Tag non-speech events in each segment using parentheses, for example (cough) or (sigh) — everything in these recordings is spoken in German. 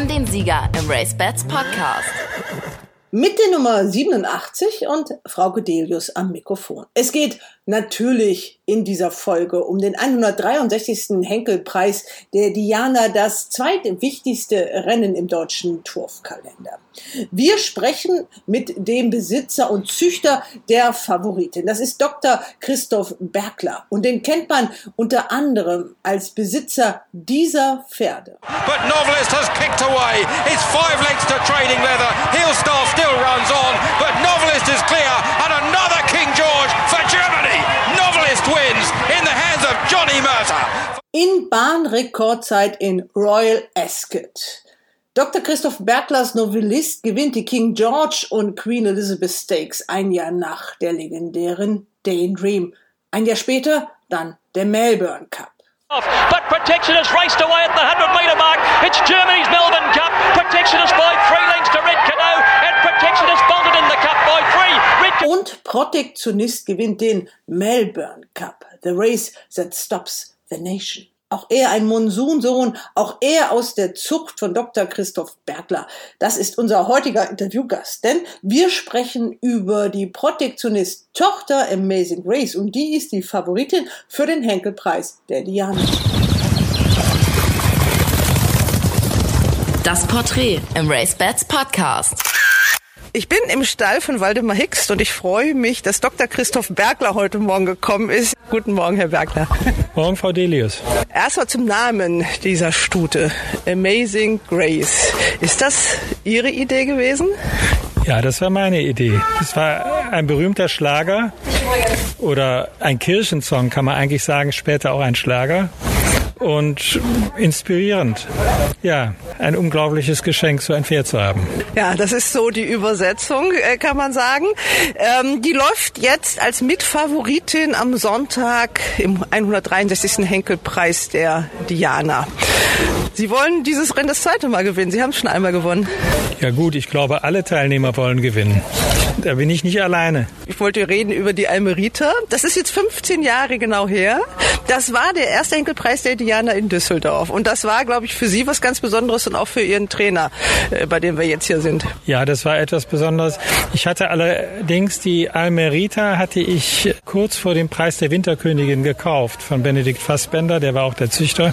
haben den Sieger im Race Bats Podcast. Mit der Nummer 87 und Frau Gedelius am Mikrofon. Es geht natürlich in dieser Folge um den 163. Henkelpreis der Diana, das zweitwichtigste Rennen im deutschen Turfkalender. Wir sprechen mit dem Besitzer und Züchter der Favoritin. Das ist Dr. Christoph Bergler und den kennt man unter anderem als Besitzer dieser Pferde. But Novelist has kicked away. It's five lengths to Trading Leather. Hillstar still runs on, but Novelist is clear and another King George for Germany. Novelist wins in the hands of Johnny Mercer. In Bahnrekordzeit in Royal Ascot. Dr. Christoph Berglers Novellist gewinnt die King George und Queen Elizabeth Stakes ein Jahr nach der legendären Daydream. Ein Jahr später dann der Melbourne Cup. But Protectionist raced away at the 100 metre mark. It's Germany's Melbourne Cup. Protectionist by three lengths to Red Canoe. And Protectionist bolted in the cup by three. Und Protektionist gewinnt den Melbourne Cup. The race that stops the nation. Auch er ein Monsunsohn, auch er aus der Zucht von Dr. Christoph Bergler. Das ist unser heutiger Interviewgast, denn wir sprechen über die Protektionist-Tochter Amazing Grace und die ist die Favoritin für den Henkelpreis der Diana. Das Porträt im Race Bats Podcast. Ich bin im Stall von Waldemar Hicks und ich freue mich, dass Dr. Christoph Bergler heute Morgen gekommen ist. Guten Morgen, Herr Bergler. Morgen, Frau Delius. Erstmal zum Namen dieser Stute. Amazing Grace. Ist das Ihre Idee gewesen? Ja, das war meine Idee. Das war ein berühmter Schlager oder ein Kirchensong, kann man eigentlich sagen, später auch ein Schlager. Und inspirierend. Ja, ein unglaubliches Geschenk, so ein Pferd zu haben. Ja, das ist so die Übersetzung, äh, kann man sagen. Ähm, die läuft jetzt als Mitfavoritin am Sonntag im 163. Henkelpreis der Diana. Sie wollen dieses Rennen das zweite Mal gewinnen. Sie haben es schon einmal gewonnen. Ja gut, ich glaube, alle Teilnehmer wollen gewinnen. Da bin ich nicht alleine. Ich wollte reden über die Almerita. Das ist jetzt 15 Jahre genau her. Das war der erste Henkelpreis der Diana in Düsseldorf. Und das war, glaube ich, für Sie was ganz Besonderes und auch für Ihren Trainer, äh, bei dem wir jetzt hier sind. Ja, das war etwas Besonderes. Ich hatte allerdings die Almerita hatte ich kurz vor dem Preis der Winterkönigin gekauft von Benedikt Fassbender, der war auch der Züchter.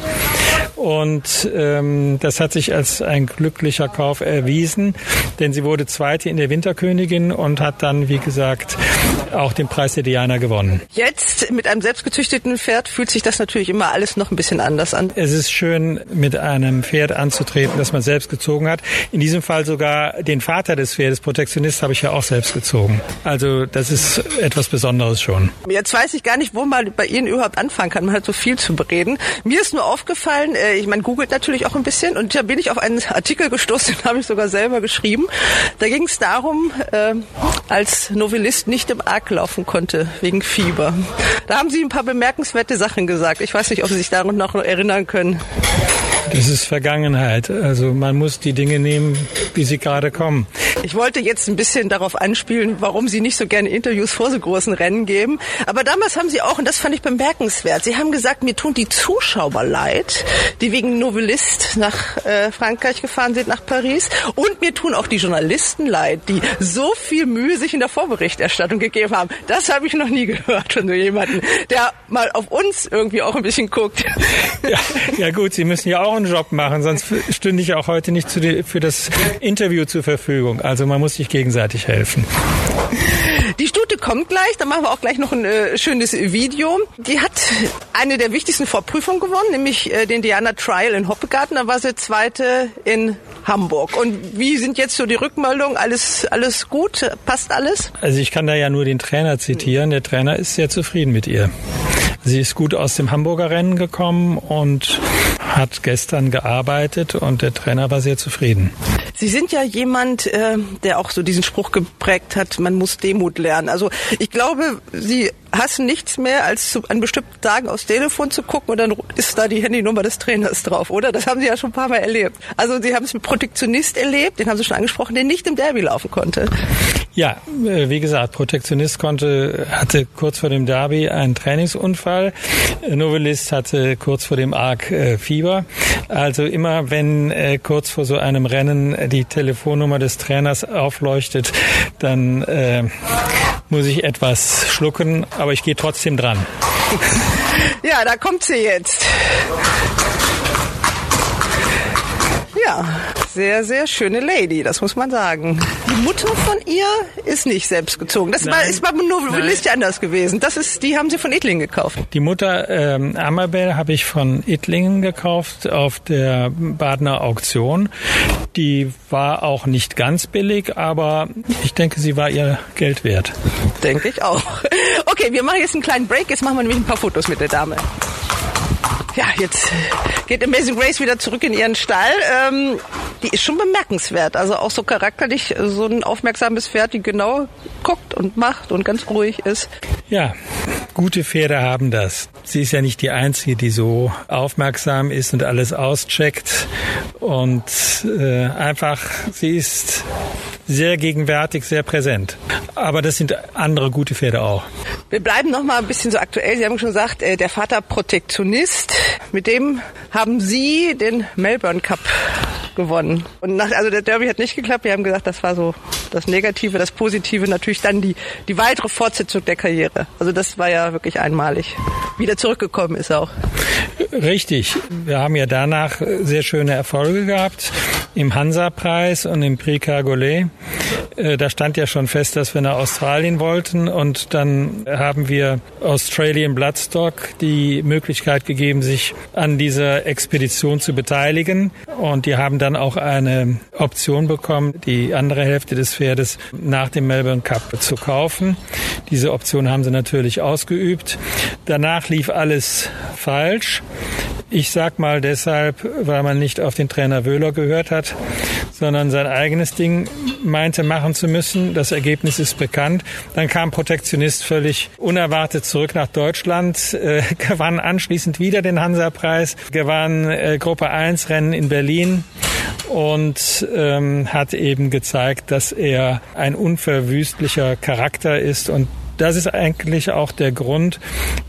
Und ähm, das hat sich als ein glücklicher Kauf erwiesen, denn sie wurde Zweite in der Winterkönigin und hat dann, wie gesagt, auch den Preis der Diana gewonnen. Jetzt mit einem selbstgezüchteten Pferd fühlt sich das natürlich immer alles noch ein bisschen anders an. Es ist schön, mit einem Pferd anzutreten, das man selbst gezogen hat. In diesem Fall sogar den Vater des Pferdes, Protektionist, habe ich ja auch selbst gezogen. Also das ist etwas Besonderes schon. Jetzt weiß ich gar nicht, wo man bei Ihnen überhaupt anfangen kann. Man hat so viel zu bereden. Mir ist nur aufgefallen, äh, ich man googelt natürlich auch ein bisschen und da bin ich auf einen Artikel gestoßen, (laughs) den habe ich sogar selber geschrieben. Da ging es darum, äh, als Novellist nicht im Arc laufen konnte wegen Fieber. Da haben Sie ein paar bemerkenswerte Sachen gesagt. Ich weiß nicht, ob Sie sich daran noch erinnern können. Das ist Vergangenheit. Also man muss die Dinge nehmen, wie sie gerade kommen. Ich wollte jetzt ein bisschen darauf anspielen, warum Sie nicht so gerne Interviews vor so großen Rennen geben. Aber damals haben Sie auch, und das fand ich bemerkenswert, Sie haben gesagt, mir tun die Zuschauer leid, die wegen Novellist nach äh, Frankreich gefahren sind, nach Paris. Und mir tun auch die Journalisten leid, die so viel Mühe sich in der Vorberichterstattung gegeben haben. Das habe ich noch nie gehört von so jemanden, der mal auf uns irgendwie auch ein bisschen guckt. Ja, ja gut, Sie müssen ja auch einen Job machen, sonst stünde ich auch heute nicht die, für das Interview zur Verfügung. Also man muss sich gegenseitig helfen. Die Stute kommt gleich, da machen wir auch gleich noch ein äh, schönes Video. Die hat eine der wichtigsten Vorprüfungen gewonnen, nämlich äh, den Diana Trial in Hoppegarten. Da war sie zweite in Hamburg. Und wie sind jetzt so die Rückmeldungen? Alles, alles gut? Passt alles? Also ich kann da ja nur den Trainer zitieren. Der Trainer ist sehr zufrieden mit ihr. Sie ist gut aus dem Hamburger Rennen gekommen und hat gestern gearbeitet und der Trainer war sehr zufrieden. Sie sind ja jemand, äh, der auch so diesen Spruch geprägt hat, man muss Demut lernen. Also ich glaube, Sie hassen nichts mehr, als zu, an bestimmten Tagen aufs Telefon zu gucken und dann ist da die Handynummer des Trainers drauf, oder? Das haben Sie ja schon ein paar Mal erlebt. Also Sie haben es mit Protektionist erlebt, den haben Sie schon angesprochen, der nicht im Derby laufen konnte. Ja, äh, wie gesagt, Protektionist konnte, hatte kurz vor dem Derby einen Trainingsunfall. Novelist hatte kurz vor dem Arc äh, Fieber. Also immer, wenn äh, kurz vor so einem Rennen die Telefonnummer des Trainers aufleuchtet, dann äh, muss ich etwas schlucken, aber ich gehe trotzdem dran. Ja, da kommt sie jetzt. Ja, sehr, sehr schöne Lady, das muss man sagen. Die Mutter von ihr ist nicht selbstgezogen. Das war, ist beim Novelist ja anders gewesen. Das ist, die haben sie von Ittlingen gekauft. Die Mutter ähm, Amabel habe ich von Ittlingen gekauft auf der Badener Auktion. Die war auch nicht ganz billig, aber ich denke, sie war ihr Geld wert. Denke ich auch. Okay, wir machen jetzt einen kleinen Break. Jetzt machen wir nämlich ein paar Fotos mit der Dame. Ja, jetzt geht Amazing Grace wieder zurück in ihren Stall. Ähm, die ist schon bemerkenswert. Also auch so charakterlich so ein aufmerksames Pferd, die genau guckt und macht und ganz ruhig ist. Ja, gute Pferde haben das. Sie ist ja nicht die Einzige, die so aufmerksam ist und alles auscheckt. Und äh, einfach, sie ist sehr gegenwärtig, sehr präsent. Aber das sind andere gute Pferde auch. Wir bleiben noch mal ein bisschen so aktuell. Sie haben schon gesagt, äh, der Vater Protektionist. Mit dem haben Sie den Melbourne Cup gewonnen. Und nach, also der Derby hat nicht geklappt. Wir haben gesagt, das war so das Negative, das Positive natürlich dann die, die weitere Fortsetzung der Karriere. Also das war ja wirklich einmalig. Wieder zurückgekommen ist auch. Richtig. Wir haben ja danach sehr schöne Erfolge gehabt im Hansa-Preis und im Prix Cargolet. Äh, da stand ja schon fest, dass wir nach Australien wollten und dann haben wir Australian Bloodstock die Möglichkeit gegeben, sich an dieser Expedition zu beteiligen und die haben dann auch eine Option bekommen, die andere Hälfte des Pferdes nach dem Melbourne Cup zu kaufen. Diese Option haben sie natürlich ausgeübt. Danach lief alles falsch. Ich sag mal deshalb, weil man nicht auf den Trainer Wöhler gehört hat, sondern sein eigenes Ding meinte machen zu müssen. Das Ergebnis ist bekannt. Dann kam Protektionist völlig unerwartet zurück nach Deutschland, äh, (laughs) gewann anschließend wieder den Hansa-Preis, gewann äh, Gruppe 1 Rennen in Berlin und ähm, hat eben gezeigt, dass er ein unverwüstlicher Charakter ist und das ist eigentlich auch der Grund,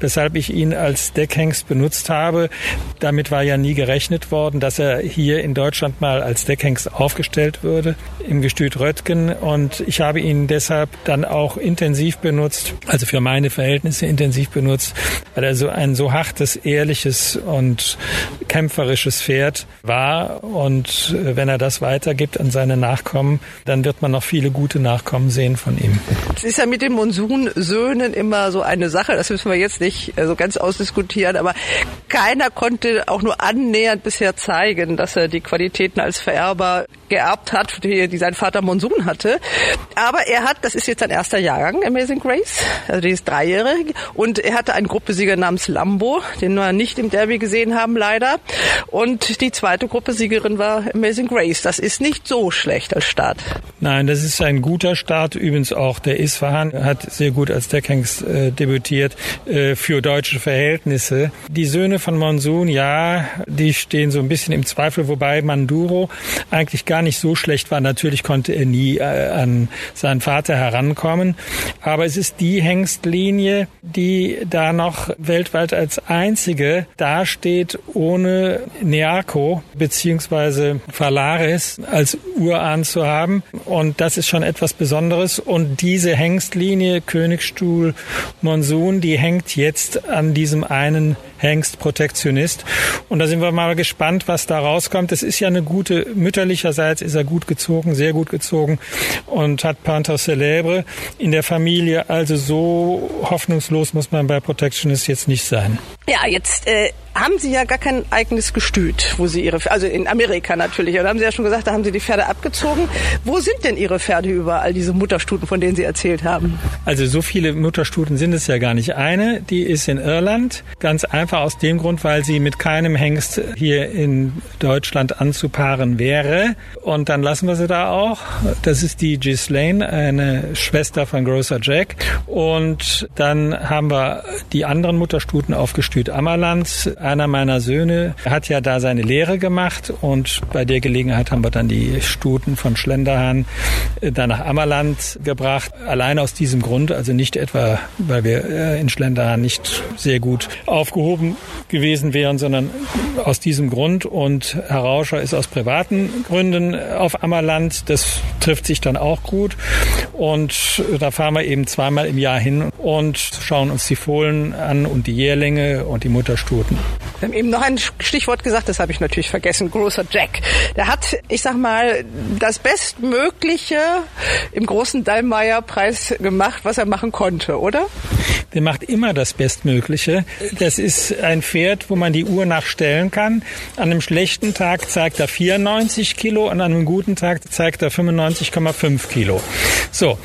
weshalb ich ihn als Deckhengst benutzt habe. Damit war ja nie gerechnet worden, dass er hier in Deutschland mal als Deckhengst aufgestellt würde im Gestüt Röttgen. Und ich habe ihn deshalb dann auch intensiv benutzt, also für meine Verhältnisse intensiv benutzt, weil er so ein so hartes, ehrliches und kämpferisches Pferd war. Und äh, wenn er das weitergibt an seine Nachkommen, dann wird man noch viele gute Nachkommen sehen von ihm. Es ist ja mit dem Monsun Söhnen immer so eine Sache, das müssen wir jetzt nicht äh, so ganz ausdiskutieren, aber keiner konnte auch nur annähernd bisher zeigen, dass er die Qualitäten als Vererber geerbt hat, die, die sein Vater Monsun hatte. Aber er hat, das ist jetzt sein erster Jahrgang, Amazing Grace, also die ist dreijährig, und er hatte einen Gruppesieger namens Lambo, den wir nicht im Derby gesehen haben, leider. Und die zweite Gruppesiegerin war Amazing Grace. Das ist nicht so schlecht als Start. Nein, das ist ein guter Start. Übrigens auch der Isfahan hat sehr gut als Deckhengst äh, debütiert äh, für deutsche Verhältnisse. Die Söhne von Monsun, ja, die stehen so ein bisschen im Zweifel, wobei Manduro eigentlich gar nicht so schlecht war. Natürlich konnte er nie äh, an seinen Vater herankommen, aber es ist die Hengstlinie, die da noch weltweit als einzige dasteht, ohne Nearco beziehungsweise Valaris als Urahn zu haben. Und das ist schon etwas Besonderes. Und diese Hengstlinie Königsstuhl Monsun, die hängt jetzt an diesem einen Hengst Protektionist. Und da sind wir mal gespannt, was da rauskommt. Es ist ja eine gute, mütterlicherseits ist er gut gezogen, sehr gut gezogen und hat Panther Celebre in der Familie. Also so hoffnungslos muss man bei Protectionist jetzt nicht sein. Ja, jetzt äh, haben Sie ja gar kein eigenes Gestüt, wo Sie Ihre, also in Amerika natürlich, da haben Sie ja schon gesagt, da haben Sie die Pferde abgezogen. Wo sind denn Ihre Pferde überall, diese Mutterstuten, von denen Sie erzählt haben? Also so viele Mutterstuten sind es ja gar nicht. Eine, die ist in Irland, ganz einfach aus dem Grund, weil sie mit keinem Hengst hier in Deutschland anzupaaren wäre. Und dann lassen wir sie da auch. Das ist die Ghislaine, eine Schwester von Grocer Jack. Und dann haben wir die anderen Mutterstuten aufgestüt. Ammerland, einer meiner Söhne, hat ja da seine Lehre gemacht und bei der Gelegenheit haben wir dann die Stuten von Schlenderhahn äh, da nach Ammerland gebracht. Allein aus diesem Grund, also nicht etwa, weil wir äh, in Schlenderhahn nicht sehr gut aufgehoben gewesen wären, sondern aus diesem Grund. Und Herr Rauscher ist aus privaten Gründen auf Ammerland. Das trifft sich dann auch gut. Und da fahren wir eben zweimal im Jahr hin und schauen uns die Fohlen an und die Jährlinge und die Mutterstuten. Wir haben eben noch ein Stichwort gesagt, das habe ich natürlich vergessen. Großer Jack. Der hat, ich sag mal, das Bestmögliche im großen Dallmayr-Preis gemacht, was er machen konnte, oder? Der macht immer das Bestmögliche. Das ist ein Pferd, wo man die Uhr nachstellen kann. An einem schlechten Tag zeigt er 94 Kilo und an einem guten Tag zeigt er 95,5 Kilo. So,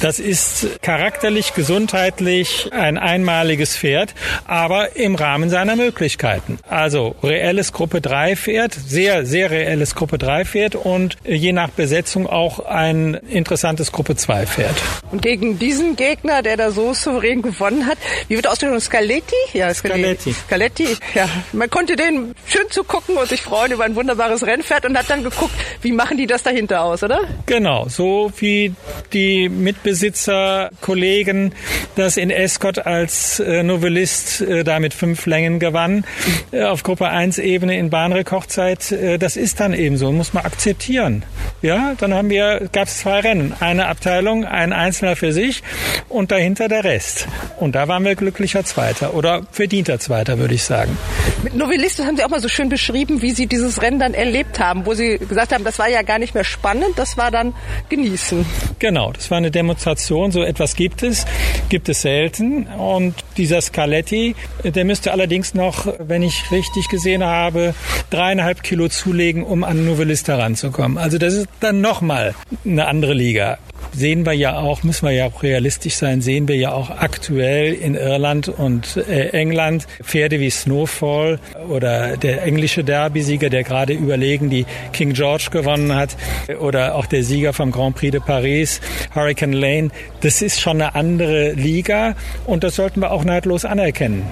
das ist charakterlich, gesundheitlich ein einmaliges Pferd, aber im Rahmen seiner Möglichkeiten. Also reelles Gruppe 3 Pferd, sehr, sehr reelles Gruppe 3 Pferd und je nach Besetzung auch ein interessantes Gruppe 2 Pferd. Und gegen diesen Gegner, der da so souverän gewonnen hat, wie wird ausgesprochen? Scaletti? Ja, Scaletti. Scaletti, ja. Man konnte den schön zugucken und sich freuen über ein wunderbares Rennpferd und hat dann geguckt, wie machen die das dahinter aus, oder? Genau, so wie die Mitbesitzer, Kollegen das in Escott als äh, Novellist äh, da mit fünf Längen gewann, äh, auf Gruppe 1 Ebene in Bahnrekordzeit. Äh, das ist dann eben so, muss man akzeptieren. Ja, dann haben wir, gab es zwei Rennen. Eine Abteilung, ein Einzelner für sich und dahinter der Rest. Und da waren wir glücklicher Zweiter oder verdienter Zweiter, würde ich sagen. Mit Novellist haben Sie auch mal so schön beschrieben, wie Sie dieses Rennen dann erlebt haben, wo Sie gesagt haben, das war ja gar nicht mehr spannend, das war dann genießen. Genau, das war eine Demonstration. So etwas gibt es, gibt es selten. Und dieser Scaletti, der müsste allerdings noch, wenn ich richtig gesehen habe, dreieinhalb Kilo zulegen, um an Novellist heranzukommen. Also das ist dann nochmal eine andere Liga sehen wir ja auch, müssen wir ja auch realistisch sein, sehen wir ja auch aktuell in Irland und äh, England Pferde wie Snowfall oder der englische Derby-Sieger, der gerade überlegen die King George gewonnen hat oder auch der Sieger vom Grand Prix de Paris, Hurricane Lane. Das ist schon eine andere Liga und das sollten wir auch neidlos anerkennen.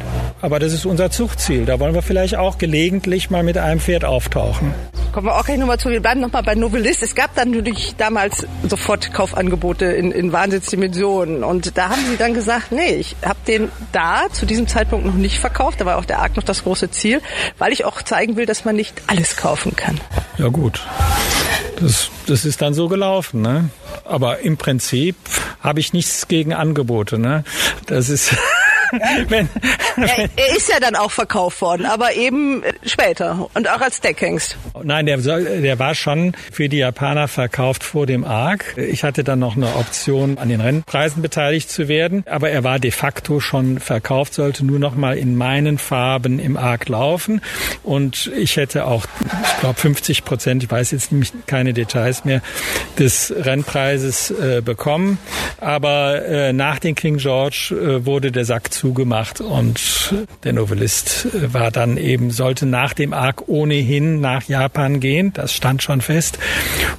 Aber das ist unser Zuchtziel. Da wollen wir vielleicht auch gelegentlich mal mit einem Pferd auftauchen. Kommen wir auch gleich nochmal zu. Wir bleiben nochmal bei Novellist. Es gab dann natürlich damals sofort Kaufangebote in, in Wahnsinnsdimensionen. Und da haben sie dann gesagt, nee, ich habe den da zu diesem Zeitpunkt noch nicht verkauft. Da war auch der Arc noch das große Ziel, weil ich auch zeigen will, dass man nicht alles kaufen kann. Ja gut. Das, das ist dann so gelaufen, ne? Aber im Prinzip habe ich nichts gegen Angebote, ne? Das ist (laughs) (laughs) wenn, er, er, ist ja dann auch verkauft worden, aber eben später und auch als Deckhengst. Nein, der, soll, der war schon für die Japaner verkauft vor dem ARC. Ich hatte dann noch eine Option, an den Rennpreisen beteiligt zu werden, aber er war de facto schon verkauft, sollte nur noch mal in meinen Farben im ARC laufen und ich hätte auch, ich glaube 50 Prozent, ich weiß jetzt nämlich keine Details mehr, des Rennpreises äh, bekommen. Aber äh, nach den King George äh, wurde der Sack zugemacht und der Novellist äh, war dann eben, sollte nach dem Arc ohnehin nach Japan gehen. Das stand schon fest.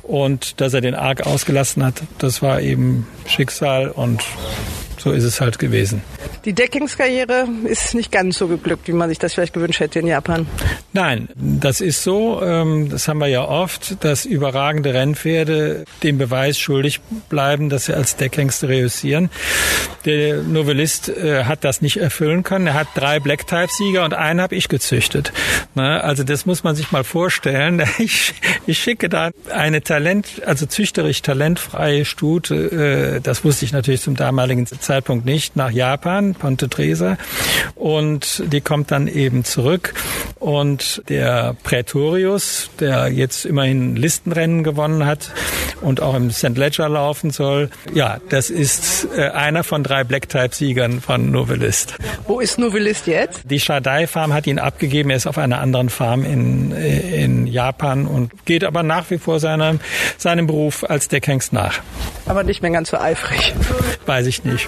Und dass er den Arc ausgelassen hat, das war eben Schicksal und so ist es halt gewesen. Die Deckingskarriere ist nicht ganz so geglückt, wie man sich das vielleicht gewünscht hätte in Japan. Nein, das ist so. Ähm, das haben wir ja oft, dass überragende Rennpferde den Beweis schuldig bleiben, dass sie als Deckhengste reüssieren. Der Novellist äh, hat das nicht erfüllen können. Er hat drei Black-Type-Sieger und einen habe ich gezüchtet. Also das muss man sich mal vorstellen. (laughs) Ich, ich schicke da eine Talent, also züchterisch talentfreie Stute, äh, das wusste ich natürlich zum damaligen Zeitpunkt nicht, nach Japan, Ponte Tresa. Und die kommt dann eben zurück. Und der Praetorius, der jetzt immerhin Listenrennen gewonnen hat und auch im St. Ledger laufen soll, ja, das ist äh, einer von drei Black-Type-Siegern von Novellist. Wo ist Novellist jetzt? Die Shadai Farm hat ihn abgegeben. Er ist auf einer anderen Farm in, in Japan und geht aber nach wie vor seinem, seinem Beruf als Deckhengst nach. Aber nicht mehr ganz so eifrig. Weiß ich nicht.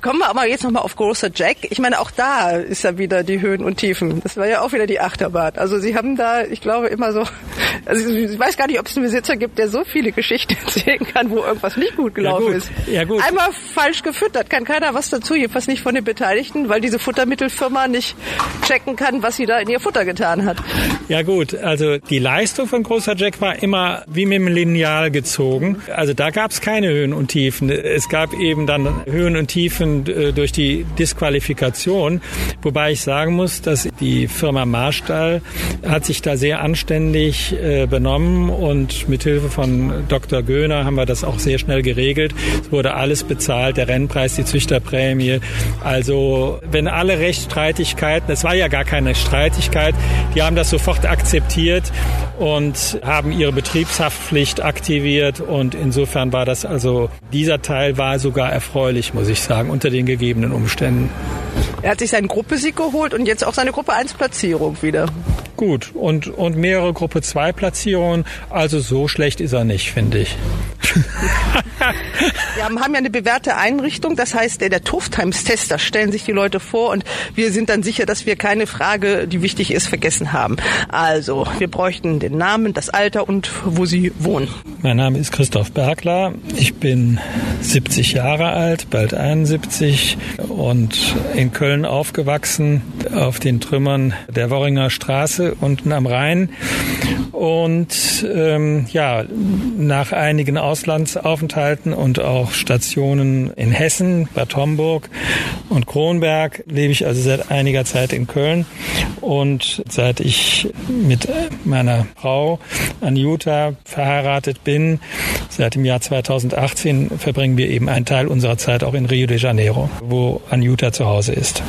Kommen wir aber jetzt nochmal auf Großer Jack. Ich meine, auch da ist ja wieder die Höhen und Tiefen. Das war ja auch wieder die Achterbahn. Also Sie haben da, ich glaube, immer so, also ich weiß gar nicht, ob es einen Besitzer gibt, der so viele Geschichten (laughs) erzählen kann, wo irgendwas nicht gut gelaufen ja, gut. ist. Ja, gut. Einmal falsch gefüttert, kann keiner was dazu, jedenfalls nicht von den Beteiligten, weil diese Futtermittelfirma nicht checken kann, was sie da in ihr Futter getan hat. Ja gut, also die Leistung von Großer Jack war immer wie mit dem Lineal gezogen. Also da gab es keine Höhen und Tiefen. Es gab eben dann Höhen und Tiefen äh, durch die Disqualifikation, wobei ich sagen muss, dass die Firma Marstall hat sich da sehr anständig äh, benommen und mit Hilfe von Dr. Göhner haben wir das auch sehr schnell geregelt. Es wurde alles bezahlt, der Rennpreis, die Züchterprämie. Also wenn alle Rechtsstreitigkeiten, es war ja gar keine Streitigkeit, die haben das sofort akzeptiert und haben ihre Betriebshaftpflicht aktiviert und insofern war das also, dieser Teil war sogar erfreulich, muss ich sagen, unter den gegebenen Umständen. Er hat sich seinen Gruppesieg geholt und jetzt auch seine Gruppe 1 Platzierung wieder. Gut, und, und mehrere Gruppe 2 Platzierungen, also so schlecht ist er nicht, finde ich. (laughs) wir haben, ja eine bewährte Einrichtung, das heißt, der, der Tuftimes-Test, da stellen sich die Leute vor und wir sind dann sicher, dass wir keine Frage, die wichtig ist, vergessen haben. Also, wir bräuchten den Namen, das Alter und wo Sie wohnen. Mein Name ist Christoph Bergler. Ich bin 70 Jahre alt, bald 71 und in Köln aufgewachsen, auf den Trümmern der Worringer Straße unten am Rhein. Und ähm, ja, nach einigen Auslandsaufenthalten und auch Stationen in Hessen, Bad Homburg und Kronberg lebe ich also seit einiger Zeit in Köln. Und seit ich mit meiner Frau Anjuta verheiratet bin, seit dem Jahr 2018 verbringen wir eben einen Teil unserer Zeit auch in Rio de Janeiro, wo Anjuta zu Hause ist.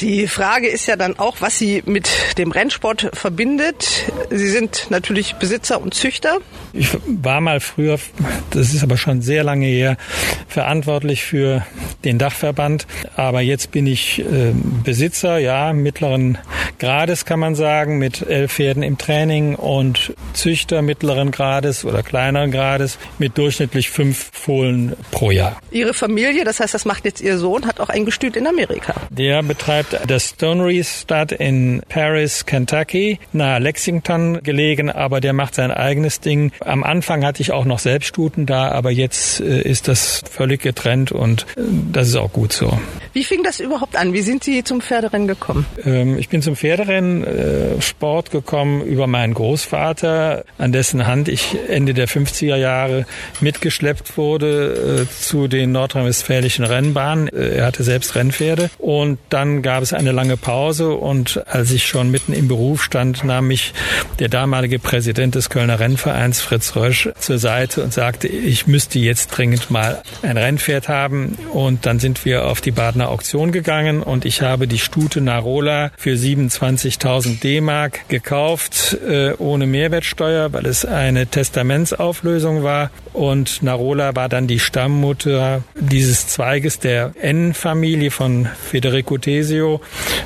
Die Frage ist ja dann auch, was Sie mit dem Rennsport verbindet. Sie sind natürlich Besitzer und Züchter. Ich war mal früher, das ist aber schon sehr lange her, verantwortlich für den Dachverband. Aber jetzt bin ich äh, Besitzer, ja, mittleren Grades kann man sagen, mit elf Pferden im Training und Züchter mittleren Grades oder kleineren Grades mit durchschnittlich fünf Fohlen pro Jahr. Ihre Familie, das heißt, das macht jetzt Ihr Sohn, hat auch ein Gestüt in Amerika. Der betreibt das Stonery Stud in Paris, Kentucky, nahe Lexington gelegen, aber der macht sein eigenes Ding. Am Anfang hatte ich auch noch Selbststuten da, aber jetzt äh, ist das völlig getrennt und äh, das ist auch gut so. Wie fing das überhaupt an? Wie sind Sie zum Pferderennen gekommen? Ähm, ich bin zum Pferderennen äh, Sport gekommen über meinen Großvater, an dessen Hand ich Ende der 50er Jahre mitgeschleppt wurde äh, zu den nordrhein-westfälischen Rennbahnen. Äh, er hatte selbst Rennpferde und dann gab es eine lange Pause und als ich schon mitten im Beruf stand, nahm mich der damalige Präsident des Kölner Rennvereins Fritz Rösch zur Seite und sagte, ich müsste jetzt dringend mal ein Rennpferd haben und dann sind wir auf die Badener Auktion gegangen und ich habe die Stute Narola für 27.000 D-Mark gekauft, äh, ohne Mehrwertsteuer, weil es eine Testamentsauflösung war. Und Narola war dann die Stammmutter dieses Zweiges der N-Familie von Federico Tesio.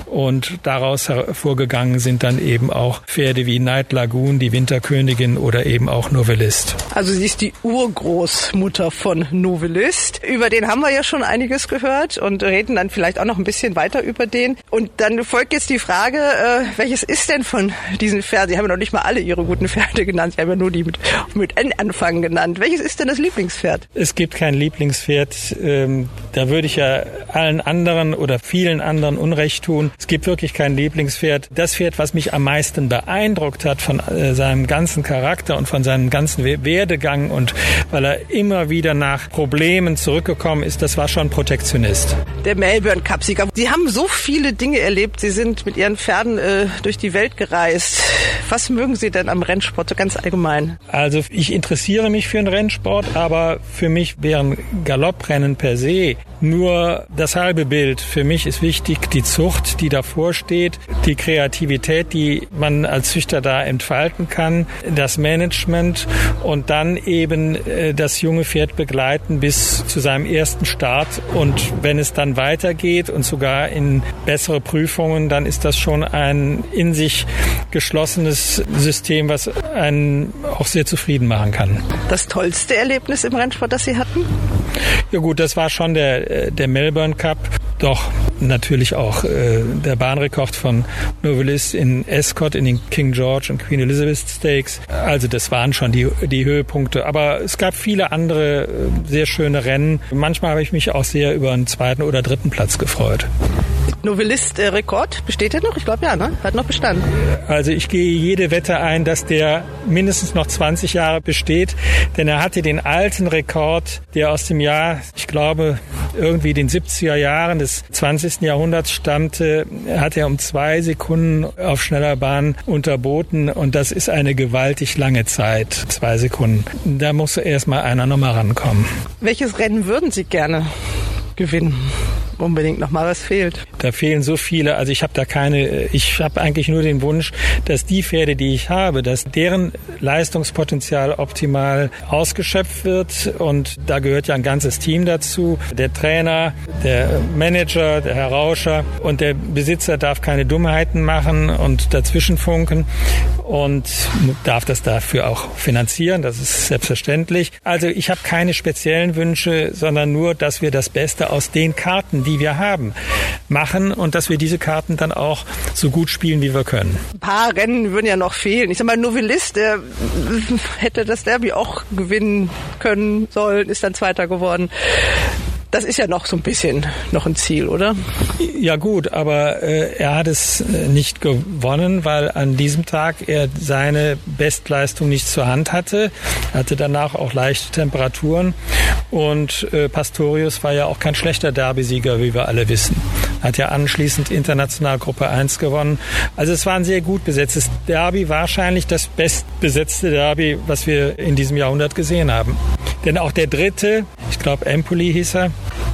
Und daraus hervorgegangen sind dann eben auch Pferde wie Night Lagoon, die Winterkönigin oder eben auch Novellist. Also sie ist die Urgroßmutter von Novellist. Über den haben wir ja schon einiges gehört und reden dann vielleicht auch noch ein bisschen weiter über den. Und dann folgt jetzt die Frage, äh, welches ist denn von diesen Pferden? Sie haben ja noch nicht mal alle Ihre guten Pferde genannt. Sie haben ja nur die mit, mit N anfangen genannt. Welches ist denn das Lieblingspferd? Es gibt kein Lieblingspferd. Ähm, da würde ich ja allen anderen oder vielen anderen Unrecht tun. Es gibt wirklich kein Lieblingspferd. Das Pferd, was mich am meisten beeindruckt hat von äh, seinem ganzen Charakter und von seinem ganzen Werdegang und weil er immer wieder nach Problemen zurückgekommen ist, das war schon Protektionist. Der Melbourne Cup-Sieger. Sie haben so viele Dinge erlebt. Sie sind mit Ihren Pferden äh, durch die Welt gereist. Was mögen Sie denn am Rennsport so ganz allgemein? Also ich interessiere mich für den Rennsport, aber für mich wären Galopprennen per se nur das halbe Bild. Für mich ist wichtig die Zucht, die davor steht, die Kreativität, die man als Züchter da entfalten kann, das Management und dann eben äh, das junge Pferd begleiten bis zu seinem ersten Start. Und wenn es dann weitergeht und sogar in bessere Prüfungen, dann ist das schon ein in sich geschlossenes System, was einen auch sehr zufrieden machen kann. Das tollste Erlebnis im Rennsport, das Sie hatten? Ja gut, das war schon der, äh, der Melbourne Cup. Doch natürlich auch äh, der Bahnrekord von Novelist in Escott in den King George und Queen Elizabeth Stakes. Also das waren schon die, die Höhepunkte. Aber es gab viele andere äh, sehr schöne Rennen. Manchmal habe ich mich auch sehr über einen zweiten oder dritten Platz gefreut. Novellist-Rekord, besteht der noch? Ich glaube ja, ne? Hat noch Bestand. Also ich gehe jede Wette ein, dass der mindestens noch 20 Jahre besteht, denn er hatte den alten Rekord, der aus dem Jahr, ich glaube, irgendwie den 70er Jahren des 20. Jahrhunderts stammte, hat er um zwei Sekunden auf schneller Bahn unterboten und das ist eine gewaltig lange Zeit, zwei Sekunden. Da muss erst mal einer nochmal rankommen. Welches Rennen würden Sie gerne gewinnen? Unbedingt noch mal was fehlt. Da fehlen so viele. Also ich habe da keine. Ich habe eigentlich nur den Wunsch, dass die Pferde, die ich habe, dass deren Leistungspotenzial optimal ausgeschöpft wird. Und da gehört ja ein ganzes Team dazu. Der Trainer, der Manager, der Herr Rauscher und der Besitzer darf keine Dummheiten machen und dazwischen funken und darf das dafür auch finanzieren. Das ist selbstverständlich. Also ich habe keine speziellen Wünsche, sondern nur, dass wir das Beste aus den Karten, die wir haben, machen und dass wir diese Karten dann auch so gut spielen, wie wir können. Ein paar Rennen würden ja noch fehlen. Ich sag mal, Novellist, der (laughs) hätte das Derby auch gewinnen können sollen, ist dann Zweiter geworden. Das ist ja noch so ein bisschen noch ein Ziel, oder? Ja gut, aber äh, er hat es äh, nicht gewonnen, weil an diesem Tag er seine Bestleistung nicht zur Hand hatte. Er hatte danach auch leichte Temperaturen und äh, Pastorius war ja auch kein schlechter Derbysieger, wie wir alle wissen. Hat ja anschließend international Gruppe 1 gewonnen. Also es war ein sehr gut besetztes Derby, wahrscheinlich das bestbesetzte Derby, was wir in diesem Jahrhundert gesehen haben. Denn auch der dritte, ich glaube Empoli hieß er,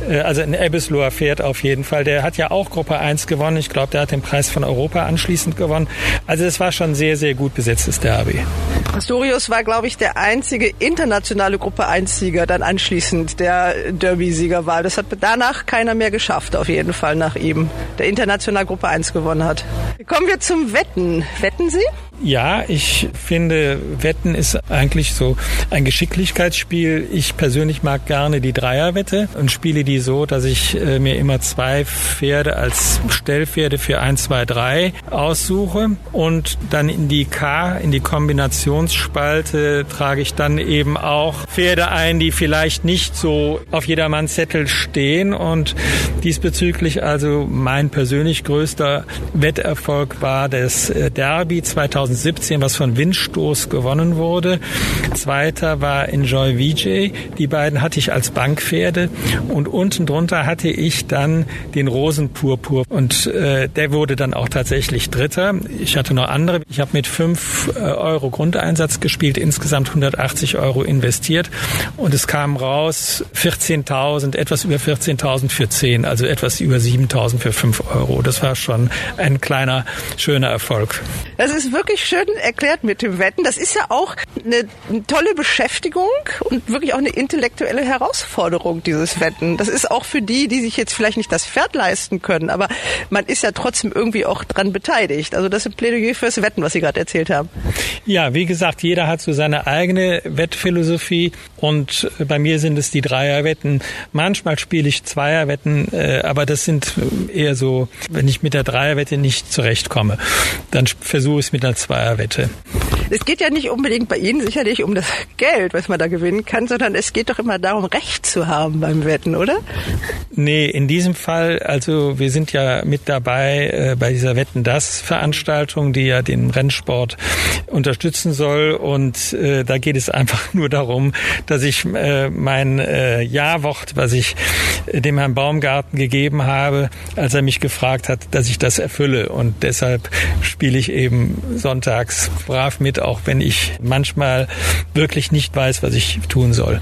äh, also ein Ebbesloher Pferd auf jeden Fall. Der hat ja auch Gruppe 1 gewonnen. Ich glaube, der hat den Preis von Europa anschließend gewonnen. Also es war schon sehr, sehr gut besetztes Derby. Pastorius war, glaube ich, der einzige internationale Gruppe 1-Sieger dann anschließend, der Derby-Sieger war. Das hat danach keiner mehr geschafft, auf jeden Fall nach ihm, der international Gruppe 1 gewonnen hat. Kommen wir zum Wetten. Wetten Sie? Ja, ich finde, Wetten ist eigentlich so ein Geschicklichkeitsspiel. Ich persönlich mag gerne die Dreierwette und spiele die so, dass ich äh, mir immer zwei Pferde als Stellpferde für 1, 2, 3 aussuche und dann in die K, in die Kombinationsspalte trage ich dann eben auch Pferde ein, die vielleicht nicht so auf jedermanns Zettel stehen und diesbezüglich also mein persönlich größter Wetterfolg war das äh, Derby 2000 2017, was von Windstoß gewonnen wurde. Zweiter war Enjoy VJ. Die beiden hatte ich als Bankpferde und unten drunter hatte ich dann den Rosenpurpur und äh, der wurde dann auch tatsächlich Dritter. Ich hatte noch andere. Ich habe mit 5 äh, Euro Grundeinsatz gespielt, insgesamt 180 Euro investiert und es kam raus 14.000, etwas über 14.000 für 10, also etwas über 7.000 für 5 Euro. Das war schon ein kleiner, schöner Erfolg. Das ist wirklich wirklich schön erklärt mit dem Wetten. Das ist ja auch eine, eine tolle Beschäftigung und wirklich auch eine intellektuelle Herausforderung, dieses Wetten. Das ist auch für die, die sich jetzt vielleicht nicht das Pferd leisten können, aber man ist ja trotzdem irgendwie auch dran beteiligt. Also das ist ein Plädoyer fürs Wetten, was Sie gerade erzählt haben. Ja, wie gesagt, jeder hat so seine eigene Wettphilosophie und bei mir sind es die Dreierwetten. Manchmal spiele ich Zweierwetten, äh, aber das sind eher so, wenn ich mit der Dreierwette nicht zurechtkomme, dann versuche ich es mit einer Zweierwette. Es geht ja nicht unbedingt bei Ihnen sicherlich um das Geld, was man da gewinnen kann, sondern es geht doch immer darum, Recht zu haben beim Wetten, oder? Nee, in diesem Fall, also wir sind ja mit dabei äh, bei dieser Wetten das Veranstaltung, die ja den Rennsport unterstützen soll und äh, da geht es einfach (laughs) nur darum, dass ich äh, mein äh, Ja-Wort, was ich äh, dem Herrn Baumgarten gegeben habe, als er mich gefragt hat, dass ich das erfülle und deshalb spiele ich eben sonntags brav mit, auch wenn ich manchmal wirklich nicht weiß, was ich tun soll.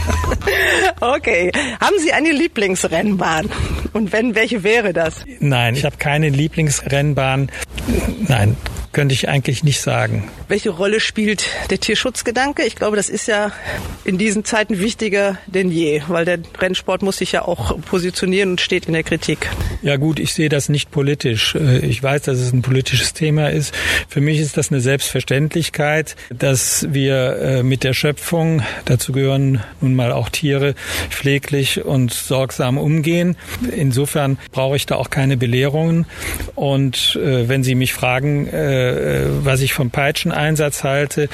(laughs) okay. Haben Sie eine Lieblingsrennbahn? Und wenn, welche wäre das? Nein, ich habe keine Lieblingsrennbahn. Nein, könnte ich eigentlich nicht sagen. Welche Rolle spielt der Tierschutzgedanke? Ich glaube, das ist ja in diesen Zeiten wichtiger denn je, weil der Rennsport muss sich ja auch positionieren und steht in der Kritik. Ja gut, ich sehe das nicht politisch. Äh, ich weiß, dass es ein politisches Thema ist. Für mich ist das eine Selbstverständlichkeit, dass wir äh, mit der Schöpfung, dazu gehören nun mal auch Tiere, pfleglich und sorgsam umgehen. Insofern brauche ich da auch keine Belehrungen. Und äh, wenn Sie mich fragen, was ich vom Peitscheneinsatz halte,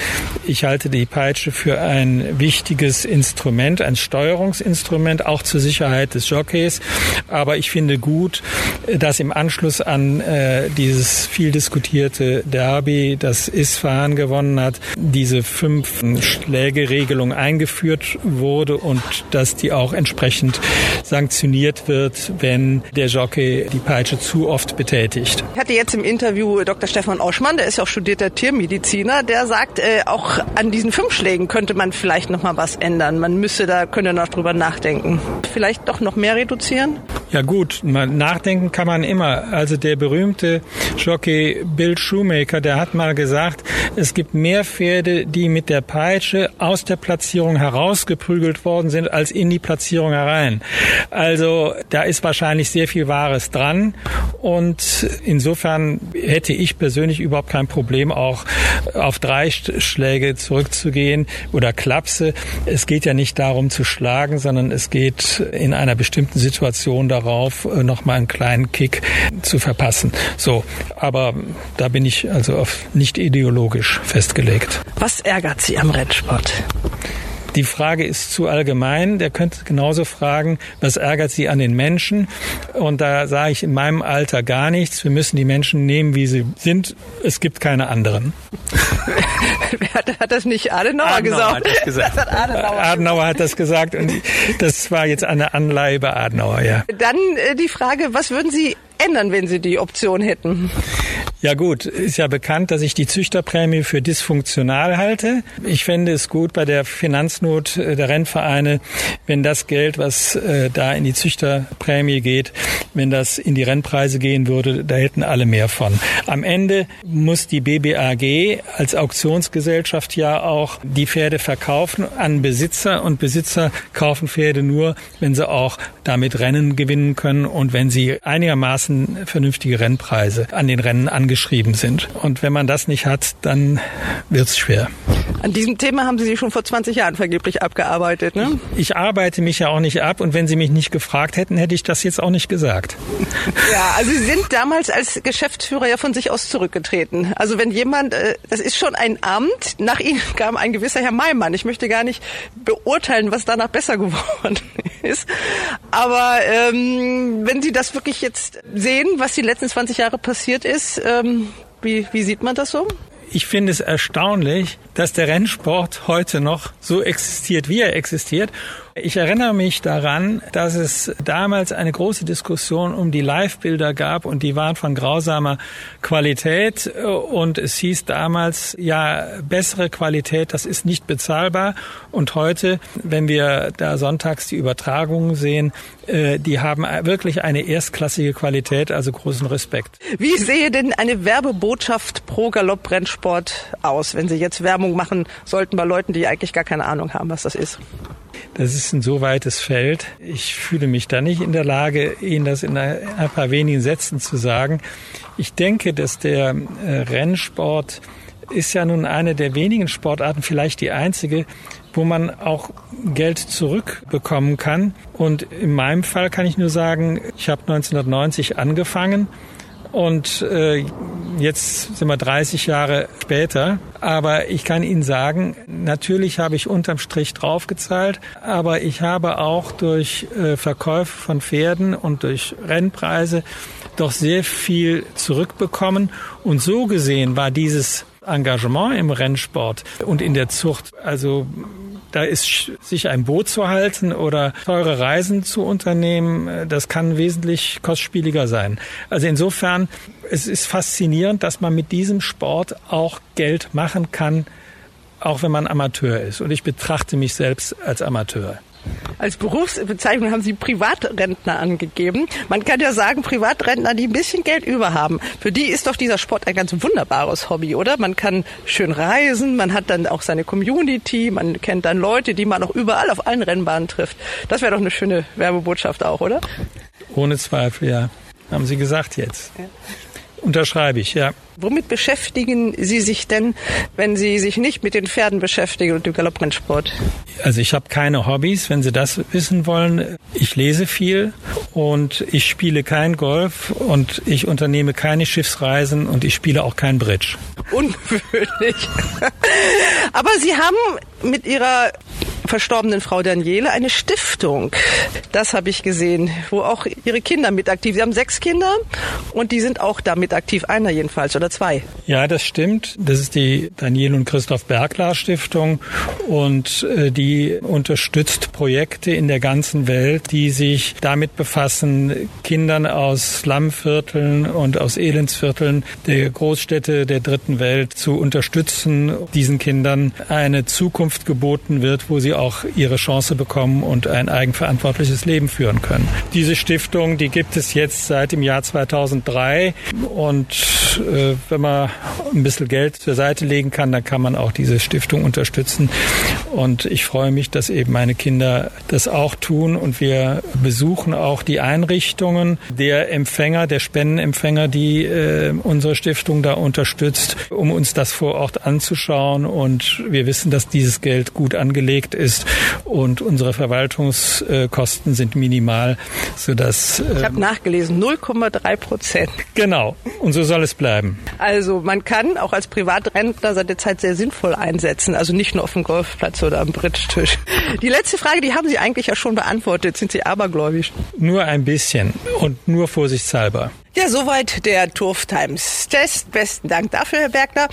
ich halte die Peitsche für ein wichtiges Instrument, ein Steuerungsinstrument, auch zur Sicherheit des Jockeys. Aber ich finde gut, dass im Anschluss an äh, dieses viel diskutierte Derby, das Isfahan gewonnen hat, diese fünf Schlägeregelung eingeführt wurde und dass die auch entsprechend sanktioniert wird, wenn der Jockey die Peitsche zu oft betätigt. Ich hatte jetzt im Interview Dr. Stefan Oschmann, der ist ja auch studierter Tiermediziner, der sagt, äh, auch an diesen fünf Schlägen könnte man vielleicht noch mal was ändern. Man müsste da, könnte noch drüber nachdenken. Vielleicht doch noch mehr reduzieren? Ja gut, nachdenken kann man immer. Also der berühmte Jockey Bill Shoemaker, der hat mal gesagt, es gibt mehr Pferde, die mit der Peitsche aus der Platzierung herausgeprügelt worden sind, als in die Platzierung herein. Also da ist wahrscheinlich sehr viel Wahres dran. Und insofern hätte ich persönlich überhaupt kein Problem, auch auf drei Schläge zurückzugehen oder Klapse. Es geht ja nicht darum zu schlagen, sondern es geht in einer bestimmten Situation darauf, äh, nochmal einen kleinen Kick zu verpassen. So, aber da bin ich also auf nicht ideologisch festgelegt. Was ärgert Sie am Rennsport? Die Frage ist zu allgemein. Der könnte genauso fragen, was ärgert Sie an den Menschen? Und da sage ich in meinem Alter gar nichts. Wir müssen die Menschen nehmen, wie sie sind. Es gibt keine anderen. (laughs) hat, hat das nicht Adenauer, Adenauer gesagt? Hat gesagt. (laughs) Das hat Adenauer, Adenauer hat das gesagt und das war jetzt eine Anleihe bei Adenauer, ja. Dann äh, die Frage, was würden Sie ändern, wenn Sie die Option hätten? Ja gut, ist ja bekannt, dass ich die Züchterprämie für dysfunktional halte. Ich fände es gut bei der Finanznot der Rennvereine, wenn das Geld, was äh, da in die Züchterprämie geht, wenn das in die Rennpreise gehen würde, da hätten alle mehr von. Am Ende muss die BBAG als Auktionsgesellschaft ja auch die Pferde verkaufen an Besitzer und Besitzer kaufen Pferde nur, wenn sie auch damit Rennen gewinnen können und wenn sie einigermaßen vernünftige Rennpreise an den Rennen angeben geschrieben sind. Und wenn man das nicht hat, dann wird es schwer. An diesem Thema haben Sie sich schon vor 20 Jahren vergeblich abgearbeitet, ne? Ich arbeite mich ja auch nicht ab und wenn Sie mich nicht gefragt hätten, hätte ich das jetzt auch nicht gesagt. (laughs) Ja, also Sie sind damals als Geschäftsführer ja von sich aus zurückgetreten. Also wenn jemand, äh, das ist schon ein Amt, nach Ihnen (laughs) kam ein gewisser Herr Maimann. Ich möchte gar nicht beurteilen, was danach besser (laughs) geworden ist. Aber ähm, wenn Sie das wirklich jetzt sehen, was die letzten 20 Jahre passiert ist, ähm, wie, wie sieht man das so? Ich finde es erstaunlich, dass der Rennsport heute noch so existiert, wie er existiert. Ich erinnere mich daran, dass es damals eine große Diskussion um die Live-Bilder gab und die waren von grausamer Qualität. Und es hieß damals, ja, bessere Qualität, das ist nicht bezahlbar. Und heute, wenn wir da sonntags die Übertragungen sehen, äh, die haben wirklich eine erstklassige Qualität, also großen Respekt. Wie sehe denn eine Werbebotschaft pro Galopprennsport aus, wenn Sie jetzt Werbung machen sollten bei Leuten, die eigentlich gar keine Ahnung haben, was das ist? Das ist ein so weites Feld. Ich fühle mich da nicht in der Lage, Ihnen das in ein paar wenigen Sätzen zu sagen. Ich denke, dass der äh, Rennsport ist ja nun eine der wenigen Sportarten, vielleicht die einzige, wo man auch Geld zurückbekommen kann. Und in meinem Fall kann ich nur sagen, ich habe 1990 angefangen und äh, jetzt sind wir 30 Jahre später. Aber ich kann Ihnen sagen, natürlich habe ich unterm Strich draufgezahlt, aber ich habe auch durch äh, Verkäufe von Pferden und durch Rennpreise doch sehr viel zurückbekommen. Und so gesehen war dieses Engagement im Rennsport und in der Zucht also da ist sich ein Boot zu halten oder teure Reisen zu unternehmen, äh, das kann wesentlich kostspieliger sein. Also insofern, es ist faszinierend, dass man mit diesem Sport auch Geld machen kann, auch wenn man Amateur ist. Und ich betrachte mich selbst als Amateur. Als Berufsbezeichnung haben Sie Privatrentner angegeben. Man kann ja sagen, Privatrentner, die ein bisschen Geld über haben, für die ist doch dieser Sport ein ganz wunderbares Hobby, oder? Man kann schön reisen, man hat dann auch seine Community, man kennt dann Leute, die man auch überall auf allen Rennbahnen trifft. Das wäre doch eine schöne Werbebotschaft auch, oder? Ohne Zweifel, ja. Haben Sie gesagt jetzt. Ja. Unterschreibe ich, ja. Womit beschäftigen Sie sich denn, wenn Sie sich nicht mit den Pferden beschäftigen und dem Galopprennsport? Also ich habe keine Hobbys, wenn Sie das wissen wollen. Ich lese viel und ich spiele kein Golf und ich unternehme keine Schiffsreisen und ich spiele auch kein Bridge. Ungewöhnlich. (laughs) Aber Sie haben mit Ihrer verstorbenen Frau Daniele eine Stiftung. Das habe ich gesehen, wo auch ihre Kinder mit aktiv. Sie haben sechs Kinder und die sind auch da mit aktiv. Einer jedenfalls oder zwei. Ja, das stimmt. Das ist die Daniele und Christoph Bergler Stiftung und äh, die unterstützt Projekte in der ganzen Welt, die sich damit befassen, Kindern aus Slumvierteln und aus Elendsvierteln der Großstädte der dritten Welt zu unterstützen, diesen Kindern eine Zukunft geboten wird, wo sie auch ihre Chance bekommen und ein eigenverantwortliches Leben führen können. Diese Stiftung, die gibt es jetzt seit dem Jahr 2003 und äh, wenn man ein bisschen Geld zur Seite legen kann, dann kann man auch diese Stiftung unterstützen. Und ich freue mich, dass eben meine Kinder das auch tun und wir besuchen auch die Einrichtungen der Empfänger, der Spendenempfänger, die äh, unsere Stiftung da unterstützt, um uns das vor Ort anzuschauen. Und wir wissen, dass dieses Geld gut angelegt ist und unsere Verwaltungskosten sind minimal, sodass. Ich habe nachgelesen, 0,3 Prozent. Genau. Und so soll es bleiben. Also man kann auch als Privatrentner seine Zeit sehr sinnvoll einsetzen, also nicht nur auf dem Golfplatz oder am Bridge-Tisch. Die letzte Frage, die haben Sie eigentlich ja schon beantwortet. Sind Sie abergläubisch? Nur ein bisschen und nur vorsichtshalber. Ja, soweit der Turf Times Test. Besten Dank dafür, Herr Bergner.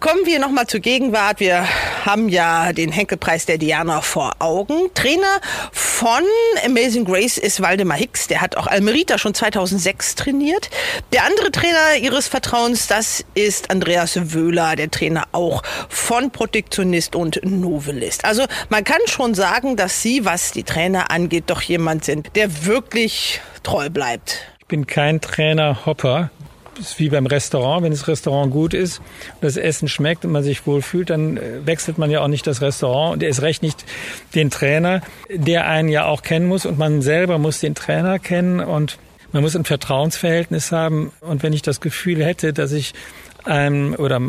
Kommen wir nochmal zur Gegenwart. Wir haben ja den Henkelpreis der Diana vor Augen. Trainer von Amazing Grace ist Waldemar Hicks. Der hat auch Almerita schon 2006 trainiert. Der andere Trainer ihres Vertrauens, das ist Andreas Wöhler, der Trainer auch von Protektionist und Novelist. Also man kann schon sagen, dass Sie, was die Trainer angeht, doch jemand sind, der wirklich treu bleibt. Ich bin kein Trainer Hopper ist wie beim Restaurant. Wenn das Restaurant gut ist und das Essen schmeckt und man sich wohl fühlt, dann äh, wechselt man ja auch nicht das Restaurant und er ist recht nicht den Trainer, der einen ja auch kennen muss und man selber muss den Trainer kennen und man muss ein Vertrauensverhältnis haben. Und wenn ich das Gefühl hätte, dass ich einem oder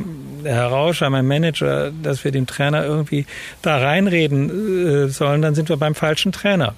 der Herr Rauscher, mein Manager, dass wir dem Trainer irgendwie da reinreden äh, sollen, dann sind wir beim falschen Trainer.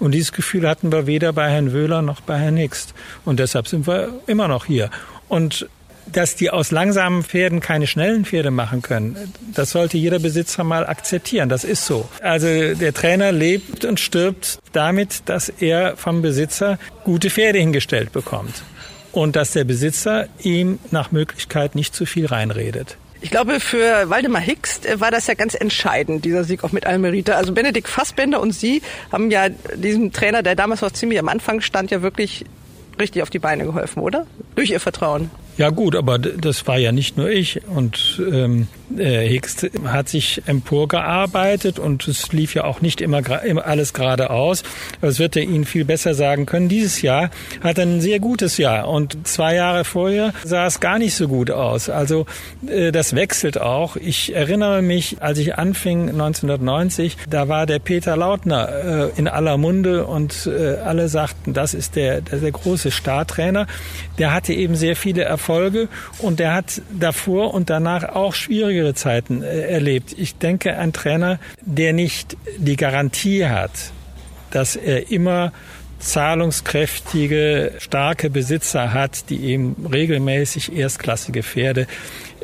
Und dieses Gefühl hatten wir weder bei Herrn Wöhler noch bei Herrn Nix. Und deshalb sind wir immer noch hier. Und dass die aus langsamen Pferden keine schnellen Pferde machen können, das sollte jeder Besitzer mal akzeptieren. Das ist so. Also der Trainer lebt und stirbt damit, dass er vom Besitzer gute Pferde hingestellt bekommt. Und dass der Besitzer ihm nach Möglichkeit nicht zu viel reinredet. Ich glaube, für Waldemar Hicks war das ja ganz entscheidend, dieser Sieg auch mit Almerita. Also Benedikt Fassbender und Sie haben ja diesem Trainer, der damals noch ziemlich am Anfang stand, ja wirklich richtig auf die Beine geholfen, oder? Durch Ihr Vertrauen. Ja gut, aber das war ja nicht nur ich. Und ähm, äh, Hicks hat sich emporgearbeitet und es lief ja auch nicht immer, immer alles geradeaus. Das wird er Ihnen viel besser sagen können. Dieses Jahr hat er ein sehr gutes Jahr und zwei Jahre vorher sah es gar nicht so gut aus. Also äh, das wechselt auch. Ich erinnere mich, als ich anfing 1990, da war der Peter Lautner äh, in aller Munde und äh, alle sagten, das ist der, der, der große Startrainer. Der hatte eben sehr viele Erfolge und der hat davor und danach auch schwierige schwierige Zeiten äh, erlebt. Ich denke, ein Trainer, der nicht die Garantie hat, dass er immer zahlungskräftige, starke Besitzer hat, die eben regelmäßig erstklassige Pferde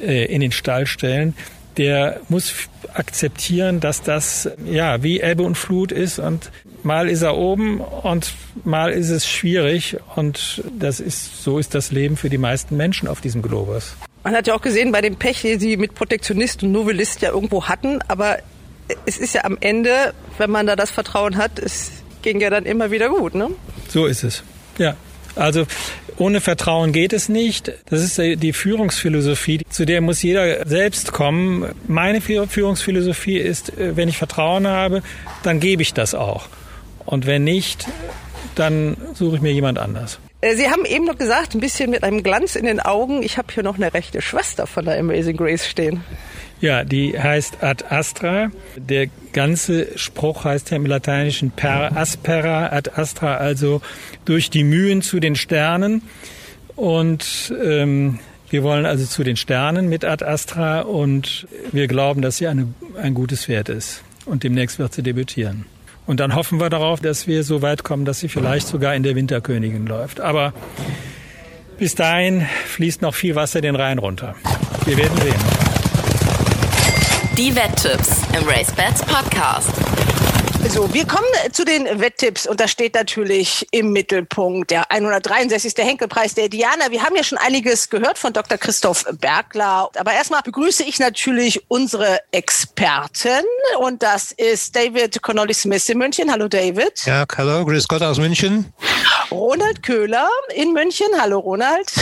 äh, in den Stall stellen, der muss akzeptieren, dass das ja wie Ebbe und Flut ist und mal ist er oben und mal ist es schwierig und das ist so ist das Leben für die meisten Menschen auf diesem Globus. Man hat ja auch gesehen bei dem Pech, den sie mit Protektionist und Novellist ja irgendwo hatten, aber es ist ja am Ende, wenn man da das Vertrauen hat, es ging ja dann immer wieder gut, ne? So ist es. Ja. Also ohne Vertrauen geht es nicht. Das ist die Führungsphilosophie, zu der muss jeder selbst kommen. Meine Führungsphilosophie ist, äh, wenn ich Vertrauen habe, dann gebe ich das auch. Und wenn nicht, dann suche ich mir jemand anders. Äh, Sie haben eben noch gesagt, ein bisschen mit einem Glanz in den Augen, ich habe hier noch eine rechte Schwester von der Amazing Grace stehen. Ja, die heißt Ad Astra. Der ganze Spruch heißt ja im Lateinischen per aspera ad astra, also durch die Mühen zu den Sternen. Und ähm, wir wollen also zu den Sternen mit Ad Astra und wir glauben, dass sie eine, ein gutes Pferd ist. Und demnächst wird sie debütieren. Und dann hoffen wir darauf, dass wir so weit kommen, dass sie vielleicht sogar in der Winterkönigin läuft. Aber bis dahin fließt noch viel Wasser den Rhein runter. Wir werden sehen. Die Wetttipps im RaceBets Podcast. So, wir kommen zu den Wetttipps und da steht natürlich im Mittelpunkt der 163. Henkelpreis der Diana. Wir haben ja schon einiges gehört von Dr. Christoph Bergler. Aber erstmal begrüße ich natürlich unsere Experten und das ist David Connolly-Smith in München. Hallo David. Ja, hallo, grüß Gott aus München. Ronald Köhler in München. Hallo Ronald.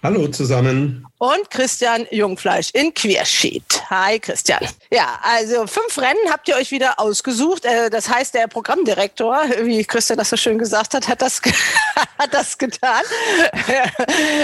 Hallo zusammen und Christian Jungfleisch in Querschied. Hi Christian. Ja, also fünf Rennen habt ihr euch wieder ausgesucht. Äh, das heißt, der Programmdirektor, wie Christian das so schön gesagt hat, hat das, (laughs) hat das getan.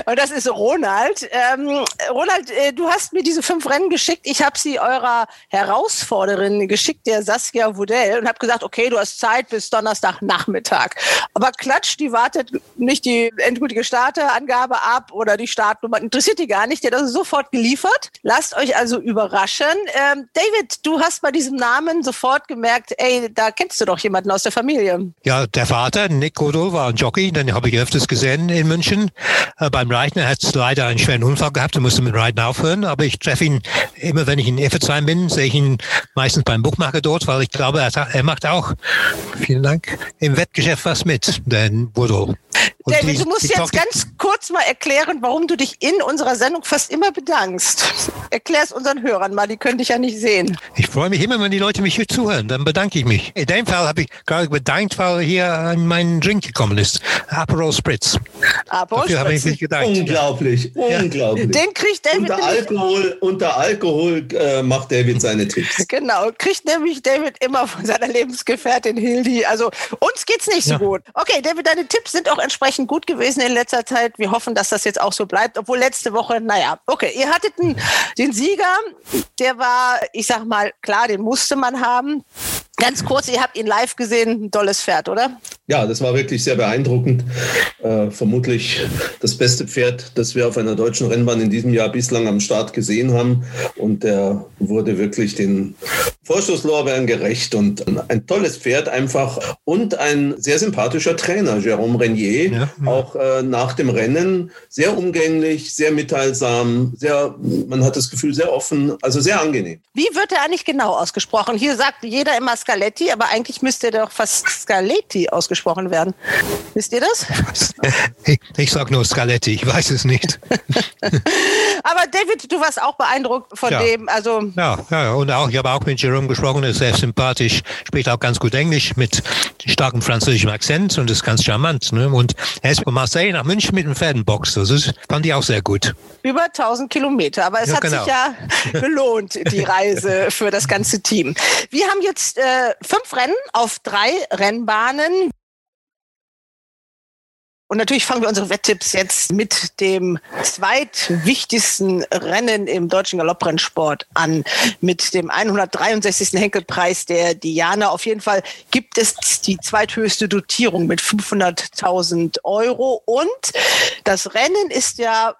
Und das ist Ronald. Ähm, Ronald, äh, du hast mir diese fünf Rennen geschickt. Ich habe sie eurer Herausforderin geschickt, der Saskia Wudell, und habe gesagt, okay, du hast Zeit bis Donnerstagnachmittag. Aber Klatsch, die wartet nicht die endgültige Starterangabe ab oder die Startnummer. Interessiert die gar nicht nicht, der hat das sofort geliefert. Lasst euch also überraschen. Ähm, David, du hast bei diesem Namen sofort gemerkt, ey, da kennst du doch jemanden aus der Familie. Ja, der Vater, Nick Godol, war ein Jockey, den habe ich öfters gesehen in München. Äh, beim Reiten hat leider einen schweren Unfall gehabt und musste mit Reiten aufhören, aber ich treffe ihn immer, wenn ich in Effertsheim bin, sehe ich ihn meistens beim Buchmacher dort, weil ich glaube, er, er macht auch, vielen Dank, im Wettgeschäft was mit, der Godol. David, du musst jetzt ganz kurz mal erklären, warum du dich in unserer Sendung fast immer bedankst. Erklär es unseren Hörern mal, die können dich ja nicht sehen. Ich freue mich immer, wenn die Leute mich hier zuhören, dann bedanke ich mich. In dem Fall habe ich gerade bedankt, weil hier mein Drink gekommen ist. Aperol Spritz. Aperol Dafür habe ich mich gedankt. Unglaublich, ja. unglaublich. Den kriegt David unter Alkohol, unter Alkohol äh, macht David seine Tipps. (laughs) Genau, kriegt nämlich David immer von seiner Lebensgefährtin Hildi. Also uns geht's nicht so ja. gut. Okay, David, deine Tipps sind auch entsprechend gut gewesen in letzter Zeit. Wir hoffen, dass das jetzt auch so bleibt, obwohl letzte Woche, naja, okay, ihr hattet einen, den Sieger, der war, ich sag mal, klar, den musste man haben. Ganz kurz, ihr habt ihn live gesehen, ein tolles Pferd, oder? Ja, das war wirklich sehr beeindruckend. Äh, vermutlich das beste Pferd, das wir auf einer deutschen Rennbahn in diesem Jahr bislang am Start gesehen haben. Und der wurde wirklich den Vorschusslorbeeren gerecht und ein tolles Pferd einfach und ein sehr sympathischer Trainer, Jérôme Renier, ja, ja. auch äh, nach dem Rennen sehr umgänglich, sehr mitteilsam, sehr, man hat das Gefühl, sehr offen, also sehr angenehm. Wie wird er eigentlich genau ausgesprochen? Hier sagt jeder immer Scaletti, aber eigentlich müsste er doch fast Scaletti ausgesprochen werden. Wisst ihr das? (laughs) Ich, ich sage nur Scaletti, ich weiß es nicht. (laughs) aber David, du warst auch beeindruckt von ja. dem, also. Ja, ja, und auch, ich habe auch mit Jerome gesprochen, ist sehr sympathisch, spricht auch ganz gut Englisch mit starkem französischem Akzent und ist ganz charmant. Ne? Und er ist von Marseille nach München mit dem Pferdenbox. Das ist, fand ich auch sehr gut. Über 1000 Kilometer, aber es ja, hat genau. sich ja (laughs) gelohnt, die Reise für das ganze Team. Wir haben jetzt äh, fünf Rennen auf drei Rennbahnen. Und natürlich fangen wir unsere Wetttipps jetzt mit dem zweitwichtigsten Rennen im deutschen Galopprennsport an, mit dem 163. Henkelpreis der Diana. Auf jeden Fall gibt es die zweithöchste Dotierung mit 500.000 Euro. Und das Rennen ist ja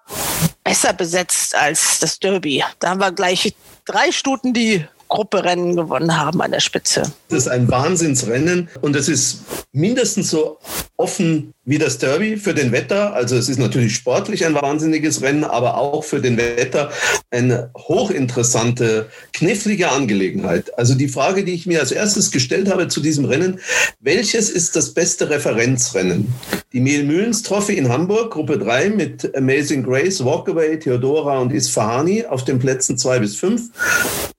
besser besetzt als das Derby. Da haben wir gleich drei Stuten, die Gruppe Rennen gewonnen haben an der Spitze. Das ist ein Wahnsinnsrennen und es ist mindestens so offen wie das Derby für den Wetter. Also es ist natürlich sportlich ein wahnsinniges Rennen, aber auch für den Wetter eine hochinteressante, knifflige Angelegenheit. Also die Frage, die ich mir als erstes gestellt habe zu diesem Rennen, welches ist das beste Referenzrennen? Die Mehl-Mühlens Trophy in Hamburg, Gruppe 3 mit Amazing Grace, Walkaway, Theodora und Isfahani auf den Plätzen 2 bis 5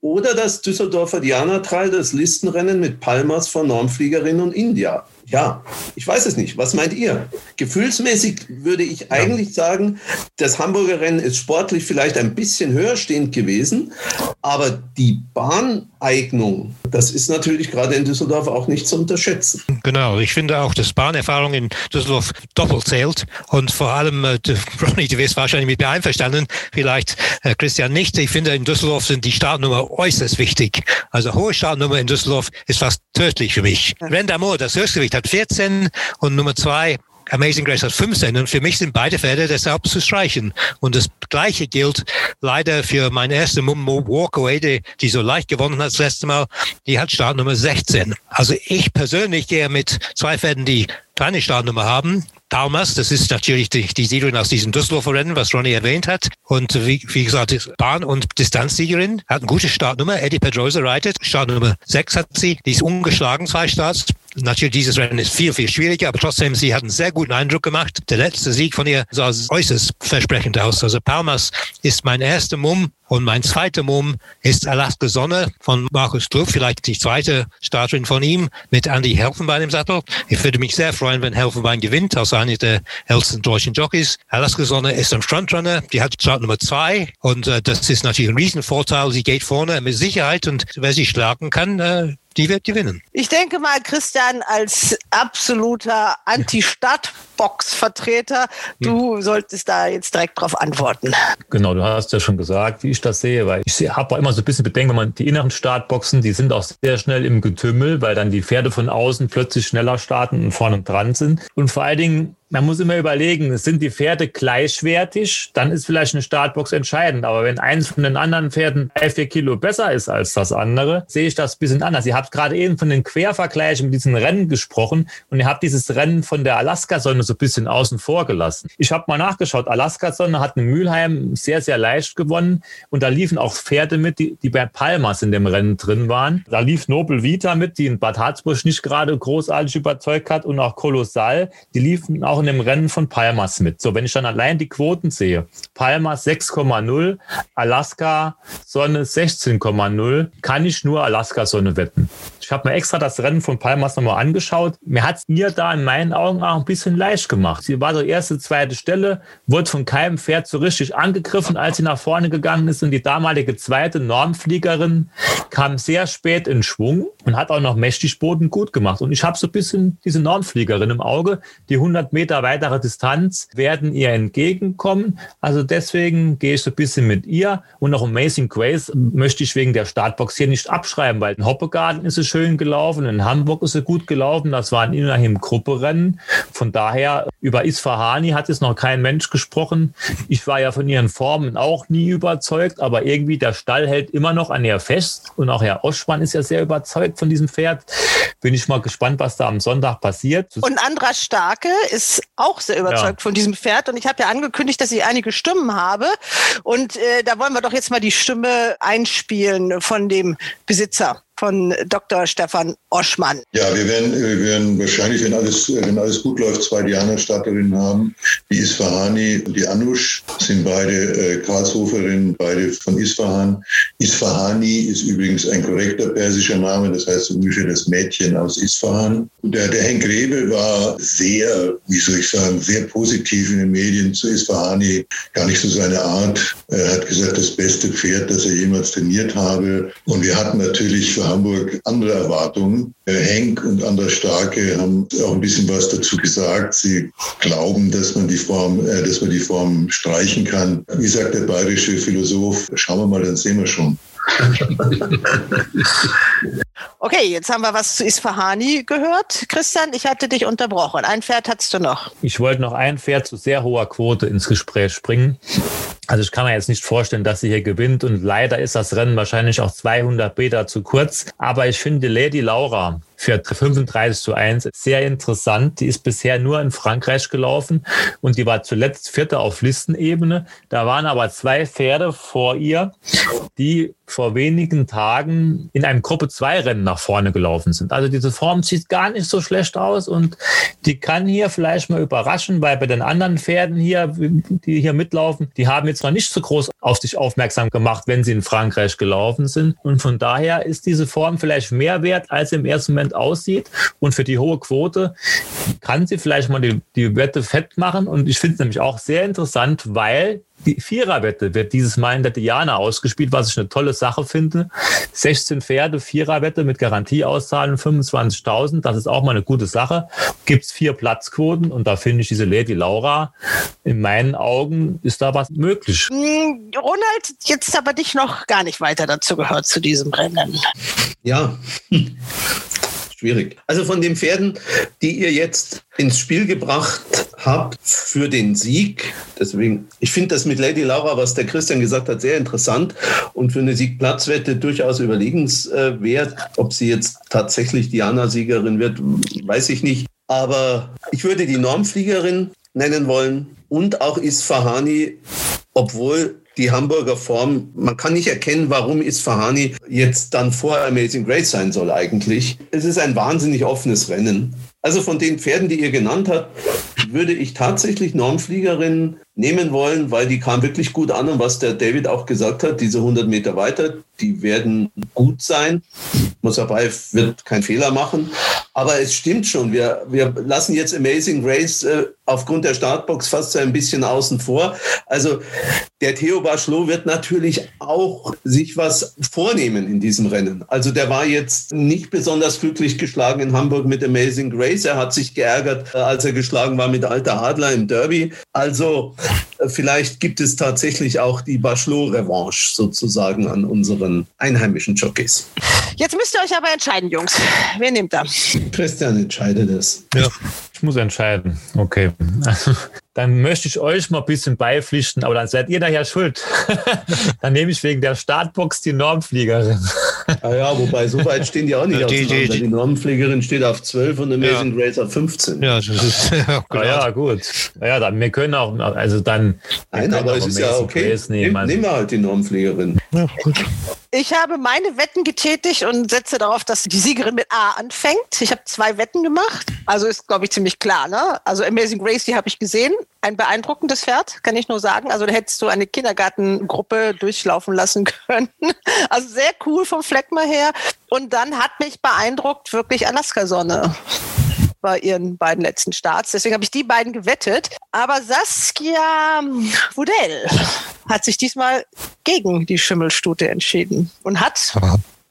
oder das Düsseldorfer Diana Trail, das Listenrennen mit Palmas von Normfliegerin und India. Ja, ich weiß es nicht. Was meint ihr? Gefühlsmäßig würde ich eigentlich sagen, das Hamburger Rennen ist sportlich vielleicht ein bisschen höher stehend gewesen, aber die Bahneignung, das ist natürlich gerade in Düsseldorf auch nicht zu unterschätzen. Genau, ich finde auch, dass Bahnerfahrung in Düsseldorf doppelt zählt und vor allem, äh, Ronny, du wirst wahrscheinlich mit mir einverstanden, vielleicht äh, Christian nicht. Ich finde, in Düsseldorf sind die Startnummer äußerst wichtig. Also hohe Startnummer in Düsseldorf ist fast tödlich für mich. Rendamor, das Höchstgewicht hat 14 und Nummer zwei Amazing Grace hat 15 und für mich sind beide Pferde deshalb zu streichen. Und das Gleiche gilt leider für meine erste Mummo Walkaway, die, die so leicht gewonnen hat das letzte Mal. Die hat Startnummer 16. Also ich persönlich gehe mit zwei Pferden, die kleine Startnummer haben. Palmas, das ist natürlich die, die Siegerin aus diesem Düsseldorfer Rennen, was Ronny erwähnt hat. Und wie, wie gesagt, Bahn- und Distanzsiegerin, hat eine gute Startnummer. Eddie Pedrosa reitet. Startnummer 6 hat sie. Die ist ungeschlagen, zwei Starts. Natürlich, dieses Rennen ist viel, viel schwieriger, aber trotzdem, sie hat einen sehr guten Eindruck gemacht. Der letzte Sieg von ihr sah äußerst versprechend aus. Also Palmas ist mein erster Mumm und mein zweiter Mumm ist Alaska Sonne von Markus Trupp, vielleicht die zweite Starterin von ihm mit Andy Helfenbein im Sattel. Ich würde mich sehr freuen, wenn Helfenbein gewinnt, als einer der ältesten deutschen Jockeys. Alaska Sonne ist ein Frontrunner, die hat Start Nummer zwei und äh, das ist natürlich ein Riesenvorteil. Sie geht vorne mit Sicherheit und wer sie schlagen kann, äh, die wird gewinnen. Ich denke mal, Christian, als absoluter Anti-Stadtbox-Vertreter, du hm. solltest da jetzt direkt drauf antworten. Genau, du hast ja schon gesagt, wie ich das sehe, weil ich habe immer so ein bisschen Bedenken, wenn man die inneren Startboxen, die sind auch sehr schnell im Getümmel, weil dann die Pferde von außen plötzlich schneller starten und vorne dran sind. Und vor allen Dingen man muss immer überlegen, sind die Pferde gleichwertig, dann ist vielleicht eine Startbox entscheidend. Aber wenn eins von den anderen Pferden drei, vier Kilo besser ist als das andere, sehe ich das ein bisschen anders. Ihr habt gerade eben von den Quervergleichen mit diesen Rennen gesprochen und ihr habt dieses Rennen von der Alaska-Sonne so ein bisschen außen vor gelassen. Ich habe mal nachgeschaut, Alaska-Sonne hat in Mülheim sehr, sehr leicht gewonnen und da liefen auch Pferde mit, die, die bei Palmas in dem Rennen drin waren. Da lief Nobel Vita mit, die in Bad Harzburg nicht gerade großartig überzeugt hat und auch Kolossal, die liefen auch in dem Rennen von Palmas mit. So, wenn ich dann allein die Quoten sehe, Palmas 6,0, Alaska Sonne 16,0, kann ich nur Alaska Sonne wetten. Ich habe mir extra das Rennen von Palmas nochmal angeschaut. Mir hat es ihr da in meinen Augen auch ein bisschen leicht gemacht. Sie war so erste, zweite Stelle, wurde von keinem Pferd so richtig angegriffen, als sie nach vorne gegangen ist. Und die damalige zweite Normfliegerin kam sehr spät in Schwung und hat auch noch mächtig Boden gut gemacht. Und ich habe so ein bisschen diese Normfliegerin im Auge. Die 100 Meter weitere Distanz werden ihr entgegenkommen. Also deswegen gehe ich so ein bisschen mit ihr. Und noch Amazing Grace möchte ich wegen der Startbox hier nicht abschreiben, weil in Hoppegarten ist es schön schön gelaufen. In Hamburg ist er gut gelaufen. Das war ein Immerhin-Grupperennen. Von daher, über Isfahani hat jetzt noch kein Mensch gesprochen. Ich war ja von ihren Formen auch nie überzeugt, aber irgendwie der Stall hält immer noch an ihr fest. Und auch Herr Oschmann ist ja sehr überzeugt von diesem Pferd. Bin ich mal gespannt, was da am Sonntag passiert. Und Andra Starke ist auch sehr überzeugt ja. von diesem Pferd. Und ich habe ja angekündigt, dass ich einige Stimmen habe. Und äh, da wollen wir doch jetzt mal die Stimme einspielen von dem Besitzer von Dr. Stefan Oschmann. Ja, wir werden, wir werden wahrscheinlich, wenn alles, wenn alles gut läuft, zwei Diana-Starterinnen haben. Die Isfahani und die Anush sind beide äh, Karlshoferinnen, beide von Isfahan. Isfahani ist übrigens ein korrekter persischer Name, das heißt ungefähr das Mädchen aus Isfahan. Der, der Henk Rebe war sehr, wie soll ich sagen, sehr positiv in den Medien zu Isfahani, gar nicht so seine Art. Er hat gesagt, das beste Pferd, das er jemals trainiert habe. Und wir hatten natürlich für Hamburg andere Erwartungen. Henk und Anders Starke haben auch ein bisschen was dazu gesagt. Sie glauben, dass man die Form, äh, dass man die Form streichen kann. Wie sagt der bayerische Philosoph? Schauen wir mal, dann sehen wir schon. (laughs) Okay, jetzt haben wir was zu Isfahani gehört. Christian, ich hatte dich unterbrochen. Ein Pferd hattest du noch. Ich wollte noch ein Pferd zu sehr hoher Quote ins Gespräch bringen. Also ich kann mir jetzt nicht vorstellen, dass sie hier gewinnt und leider ist das Rennen wahrscheinlich auch 200 Meter zu kurz. Aber ich finde Lady Laura für 35 zu 1 sehr interessant. Die ist bisher nur in Frankreich gelaufen und die war zuletzt Vierte auf Listenebene. Da waren aber zwei Pferde vor ihr, die vor wenigen Tagen in einem Gruppe 2 Rennen nach vorne gelaufen sind. Also diese Form sieht gar nicht so schlecht aus und die kann hier vielleicht mal überraschen, weil bei den anderen Pferden hier, die hier mitlaufen, die haben jetzt noch nicht so groß auf sich aufmerksam gemacht, wenn sie in Frankreich gelaufen sind. Und von daher ist diese Form vielleicht mehr wert, als im ersten Moment aussieht. Und für die hohe Quote kann sie vielleicht mal die, die Wette fett machen. Und ich finde es nämlich auch sehr interessant, weil die Viererwette wird dieses Mal in der Diana ausgespielt, was ich eine tolle Sache finde. 16 Pferde, Viererwette mit Garantieauszahlen 25.000. Das ist auch mal eine gute Sache. Gibt's vier Platzquoten und da finde ich diese Lady Laura, in meinen Augen ist da was möglich. Hm, Ronald, jetzt aber dich noch gar nicht weiter dazu gehört zu diesem Rennen. Ja. Schwierig. Also von den Pferden, die ihr jetzt ins Spiel gebracht habt für den Sieg, deswegen, ich finde das mit Lady Laura, was der Christian gesagt hat, sehr interessant und für eine Siegplatzwette durchaus überlegenswert. Ob sie jetzt tatsächlich Diana-Siegerin wird, weiß ich nicht. Aber ich würde die Normfliegerin nennen wollen und auch Isfahani, obwohl die Hamburger Form, man kann nicht erkennen, warum Isfahani jetzt dann vor Amazing Grace sein soll eigentlich. Es ist ein wahnsinnig offenes Rennen. Also von den Pferden, die ihr genannt habt, würde ich tatsächlich Normfliegerin nehmen wollen, weil die kam wirklich gut an und was der David auch gesagt hat, diese 100 Meter weiter, die werden gut sein. Mosabayev wird keinen Fehler machen. Aber es stimmt schon, wir, wir lassen jetzt Amazing Grace äh, aufgrund der Startbox fast so ein bisschen außen vor. Also der Theo Bachelot wird natürlich auch sich was vornehmen in diesem Rennen. Also der war jetzt nicht besonders glücklich geschlagen in Hamburg mit Amazing Grace. Er hat sich geärgert, äh, als er geschlagen war mit Alter Adler im Derby. Also vielleicht gibt es tatsächlich auch die Bachelot-Revanche sozusagen an unseren einheimischen Jockeys. Jetzt müsst ihr euch aber entscheiden, Jungs. Wer nimmt da? Christian entscheidet es. Ja. Ich muss entscheiden. Okay. (laughs) Dann möchte ich euch mal ein bisschen beipflichten, aber dann seid ihr daher schuld. (laughs) dann nehme ich wegen der Startbox die Normfliegerin. (laughs) ah ja, wobei so weit stehen die auch nicht (laughs) die, die, die, die Normfliegerin steht auf 12 und Amazing ja. Grace auf 15. Ja, das ist (laughs) ja, ah, ja gut. Ja, dann wir können auch, also dann. Nein, aber es ist ja okay. Nehmen, also. nehmen wir halt die Normfliegerin. Ja, gut. Ich habe meine Wetten getätigt und setze darauf, dass die Siegerin mit A anfängt. Ich habe zwei Wetten gemacht. Also ist, glaube ich, ziemlich klar. Ne? Also Amazing Grace, die habe ich gesehen. Ein beeindruckendes Pferd, kann ich nur sagen. Also da hättest du eine Kindergartengruppe durchlaufen lassen (laughs) können. Also sehr cool vom Fleck mal her. Und dann hat mich beeindruckt wirklich Alaska Sonne bei ihren beiden letzten Starts. Deswegen habe ich die beiden gewettet. Aber Saskia Wudel hat sich diesmal gegen die Schimmelstute entschieden und hat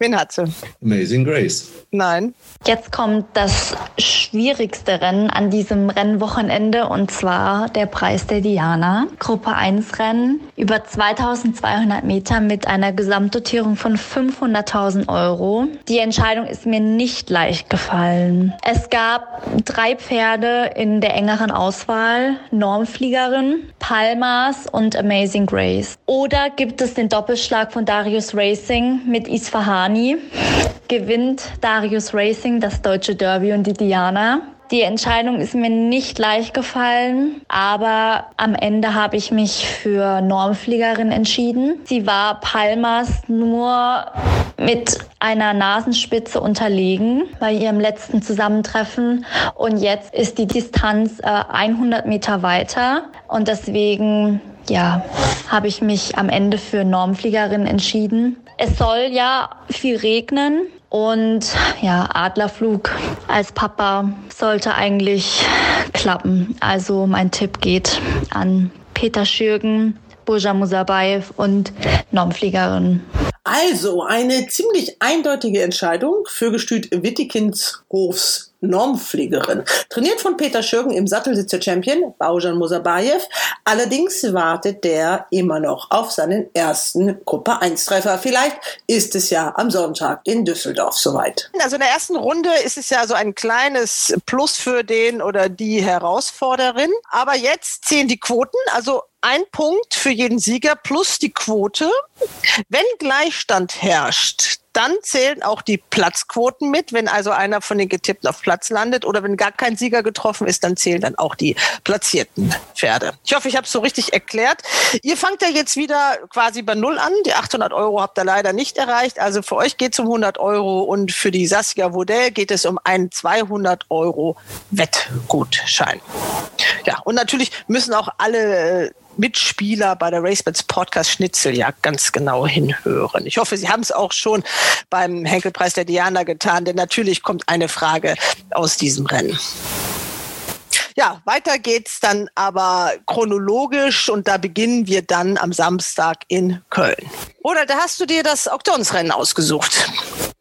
Wen hat sie? Amazing Grace. Nein. Jetzt kommt das schwierigste Rennen an diesem Rennwochenende und zwar der Preis der Diana. Gruppe 1 Rennen über 2200 Meter mit einer Gesamtdotierung von 500.000 Euro. Die Entscheidung ist mir nicht leicht gefallen. Es gab drei Pferde in der engeren Auswahl. Normfliegerin, Palmas und Amazing Grace. Oder gibt es den Doppelschlag von Darius Racing mit Isfahan Giovanni gewinnt Darius Racing das deutsche Derby und die Diana. Die Entscheidung ist mir nicht leicht gefallen, aber am Ende habe ich mich für Normfliegerin entschieden. Sie war Palmas nur mit einer Nasenspitze unterlegen bei ihrem letzten Zusammentreffen und jetzt ist die Distanz äh, 100 Meter weiter und deswegen ja, habe ich mich am Ende für Normfliegerin entschieden. Es soll ja viel regnen und ja, Adlerflug als Papa sollte eigentlich klappen. Also mein Tipp geht an Peter Schürgen, Boja Musabayev und Normfliegerin. Also eine ziemlich eindeutige Entscheidung für Gestüt Wittikins Hofs Normpflegerin. Trainiert von Peter Schürgen im Sattelsitzer-Champion Baujan Musabayev. Allerdings wartet der immer noch auf seinen ersten Gruppe 1-Treffer. Vielleicht ist es ja am Sonntag in Düsseldorf soweit. Also in der ersten Runde ist es ja so ein kleines Plus für den oder die Herausforderin. Aber jetzt zählen die Quoten. Also ein Punkt für jeden Sieger plus die Quote. Wenn Gleichstand herrscht, dann zählen auch die Platzquoten mit. Wenn also einer von den Getippten auf Platz landet oder wenn gar kein Sieger getroffen ist, dann zählen dann auch die platzierten Pferde. Ich hoffe, ich habe es so richtig erklärt. Ihr fangt ja jetzt wieder quasi bei Null an. Die 800 Euro habt ihr leider nicht erreicht. Also für euch geht es um 100 Euro und für die Saskia Vodell geht es um einen 200 Euro Wettgutschein. Ja, und natürlich müssen auch alle äh, Mitspieler bei der RaceBets Podcast Schnitzel ja ganz genau hinhören. Ich hoffe, Sie haben es auch schon beim Henkelpreis der Diana getan, denn natürlich kommt eine Frage aus diesem Rennen. Ja, weiter geht's dann aber chronologisch und da beginnen wir dann am Samstag in Köln. Oder da hast du dir das Auktionsrennen ausgesucht?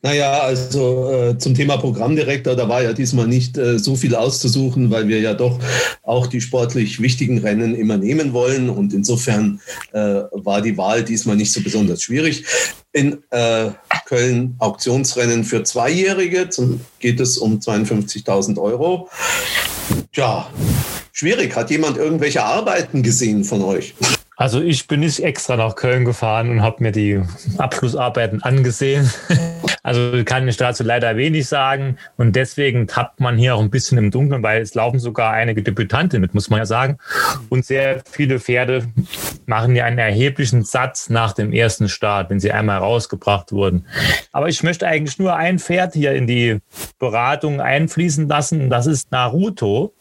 Naja, also äh, zum Thema Programmdirektor, da war ja diesmal nicht äh, so viel auszusuchen, weil wir ja doch auch die sportlich wichtigen Rennen immer nehmen wollen. Und insofern äh, war die Wahl diesmal nicht so besonders schwierig. In äh, Köln Auktionsrennen für Zweijährige zum, geht es um 52.000 Euro. Tja, schwierig. Hat jemand irgendwelche Arbeiten gesehen von euch? Also ich bin nicht extra nach Köln gefahren und habe mir die Abschlussarbeiten angesehen. (laughs) Also kann ich dazu leider wenig sagen. Und deswegen tappt man hier auch ein bisschen im Dunkeln, weil es laufen sogar einige Debütanten mit, muss man ja sagen. Und sehr viele Pferde machen ja einen erheblichen Satz nach dem ersten Start, wenn sie einmal rausgebracht wurden. Aber ich möchte eigentlich nur ein Pferd hier in die Beratung einfließen lassen. Und das ist Naruto.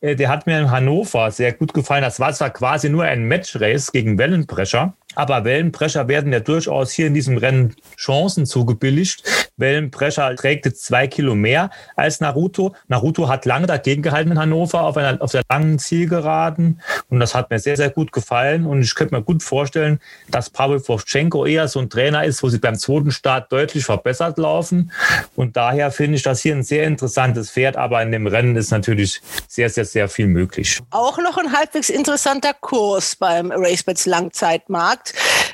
Äh, der hat mir in Hannover sehr gut gefallen. Das war zwar quasi nur ein Matchrace gegen Wellenbrecher, aber Wellenbrecher werden ja durchaus hier in diesem Rennen Chancen zugebilligt. Wellenbrecher trägt jetzt zwei Kilo mehr als Naruto. Naruto hat lange dagegen gehalten in Hannover auf, einer, auf der langen Zielgeraden. Und das hat mir sehr, sehr gut gefallen. Und ich könnte mir gut vorstellen, dass Pavel Vovchenko eher so ein Trainer ist, wo sie beim zweiten Start deutlich verbessert laufen. Und daher finde ich das hier ein sehr interessantes Pferd. Aber in dem Rennen ist natürlich sehr, sehr, sehr viel möglich. Auch noch ein halbwegs interessanter Kurs beim RaceBets Langzeitmarkt.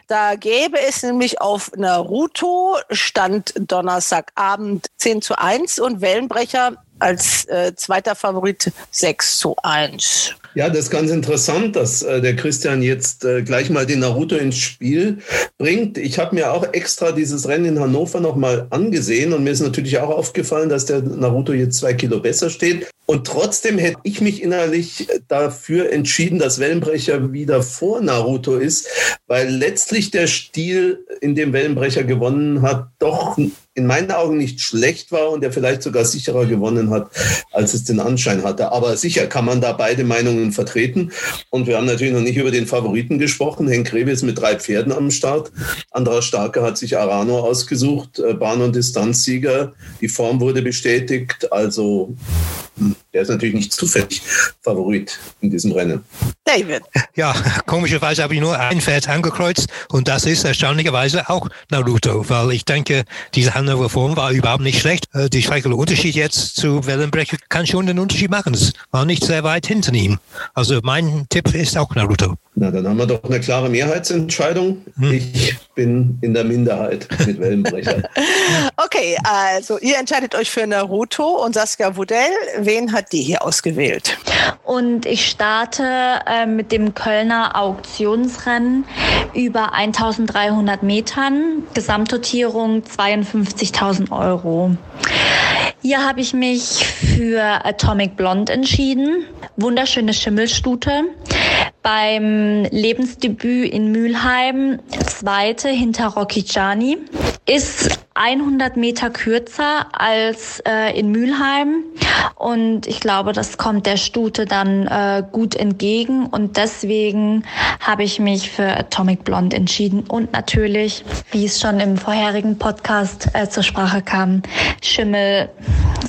Da gäbe es nämlich auf Naruto Stand Donnerstagabend 10 zu 1 und Wellenbrecher als äh, zweiter Favorit 6 zu 1. Ja, das ist ganz interessant, dass äh, der Christian jetzt äh, gleich mal den Naruto ins Spiel bringt. Ich habe mir auch extra dieses Rennen in Hannover nochmal angesehen und mir ist natürlich auch aufgefallen, dass der Naruto jetzt zwei Kilo besser steht. Und trotzdem hätte ich mich innerlich dafür entschieden, dass Wellenbrecher wieder vor Naruto ist, weil letztlich der Stil, in dem Wellenbrecher gewonnen hat, doch in meinen Augen nicht schlecht war und der vielleicht sogar sicherer gewonnen hat, als es den Anschein hatte. Aber sicher kann man da beide Meinungen vertreten. Und wir haben natürlich noch nicht über den Favoriten gesprochen. Henk Grebe ist mit drei Pferden am Start. Andra Starke hat sich Arano ausgesucht, äh, Bahn- und Distanzsieger. Die Form wurde bestätigt. Also der ist natürlich nicht zufällig Favorit in diesem Rennen. David. Ja, komischerweise habe ich nur ein Pferd angekreuzt und das ist erstaunlicherweise auch Naruto, weil ich denke, diese Hannover Form war überhaupt nicht schlecht. Äh, die schreckliche Unterschied jetzt zu Wellenbrecher kann schon den Unterschied machen. Es war nicht sehr weit hinter ihm. Also mein Tipp ist auch Naruto. Na, dann haben wir doch eine klare Mehrheitsentscheidung. Hm. Ich bin in der Minderheit mit Wellenbrecher. (laughs) okay, also ihr entscheidet euch für Naruto und Saskia Wudell. Wen hat die hier ausgewählt? Und ich starte äh, mit dem Kölner Auktionsrennen über 1300 Metern, Gesamtdotierung 52.000 Euro. Hier habe ich mich für Atomic Blonde entschieden. Wunderschöne Schimmelstute. Beim Lebensdebüt in Mülheim, zweite hinter Rocky Gianni, ist 100 Meter kürzer als äh, in Mülheim. Und ich glaube, das kommt der Stute dann äh, gut entgegen. Und deswegen habe ich mich für Atomic Blonde entschieden. Und natürlich, wie es schon im vorherigen Podcast äh, zur Sprache kam, Schimmel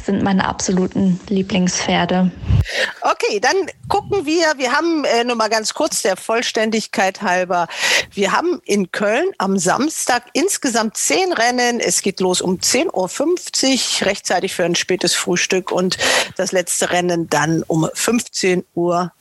sind meine absoluten Lieblingspferde. Okay, dann gucken wir. Wir haben äh, nur mal ganz kurz der Vollständigkeit halber. Wir haben in Köln am Samstag insgesamt zehn Rennen. Es geht los um 10.50 Uhr, rechtzeitig für ein spätes Frühstück und das letzte Rennen dann um 15.30 Uhr.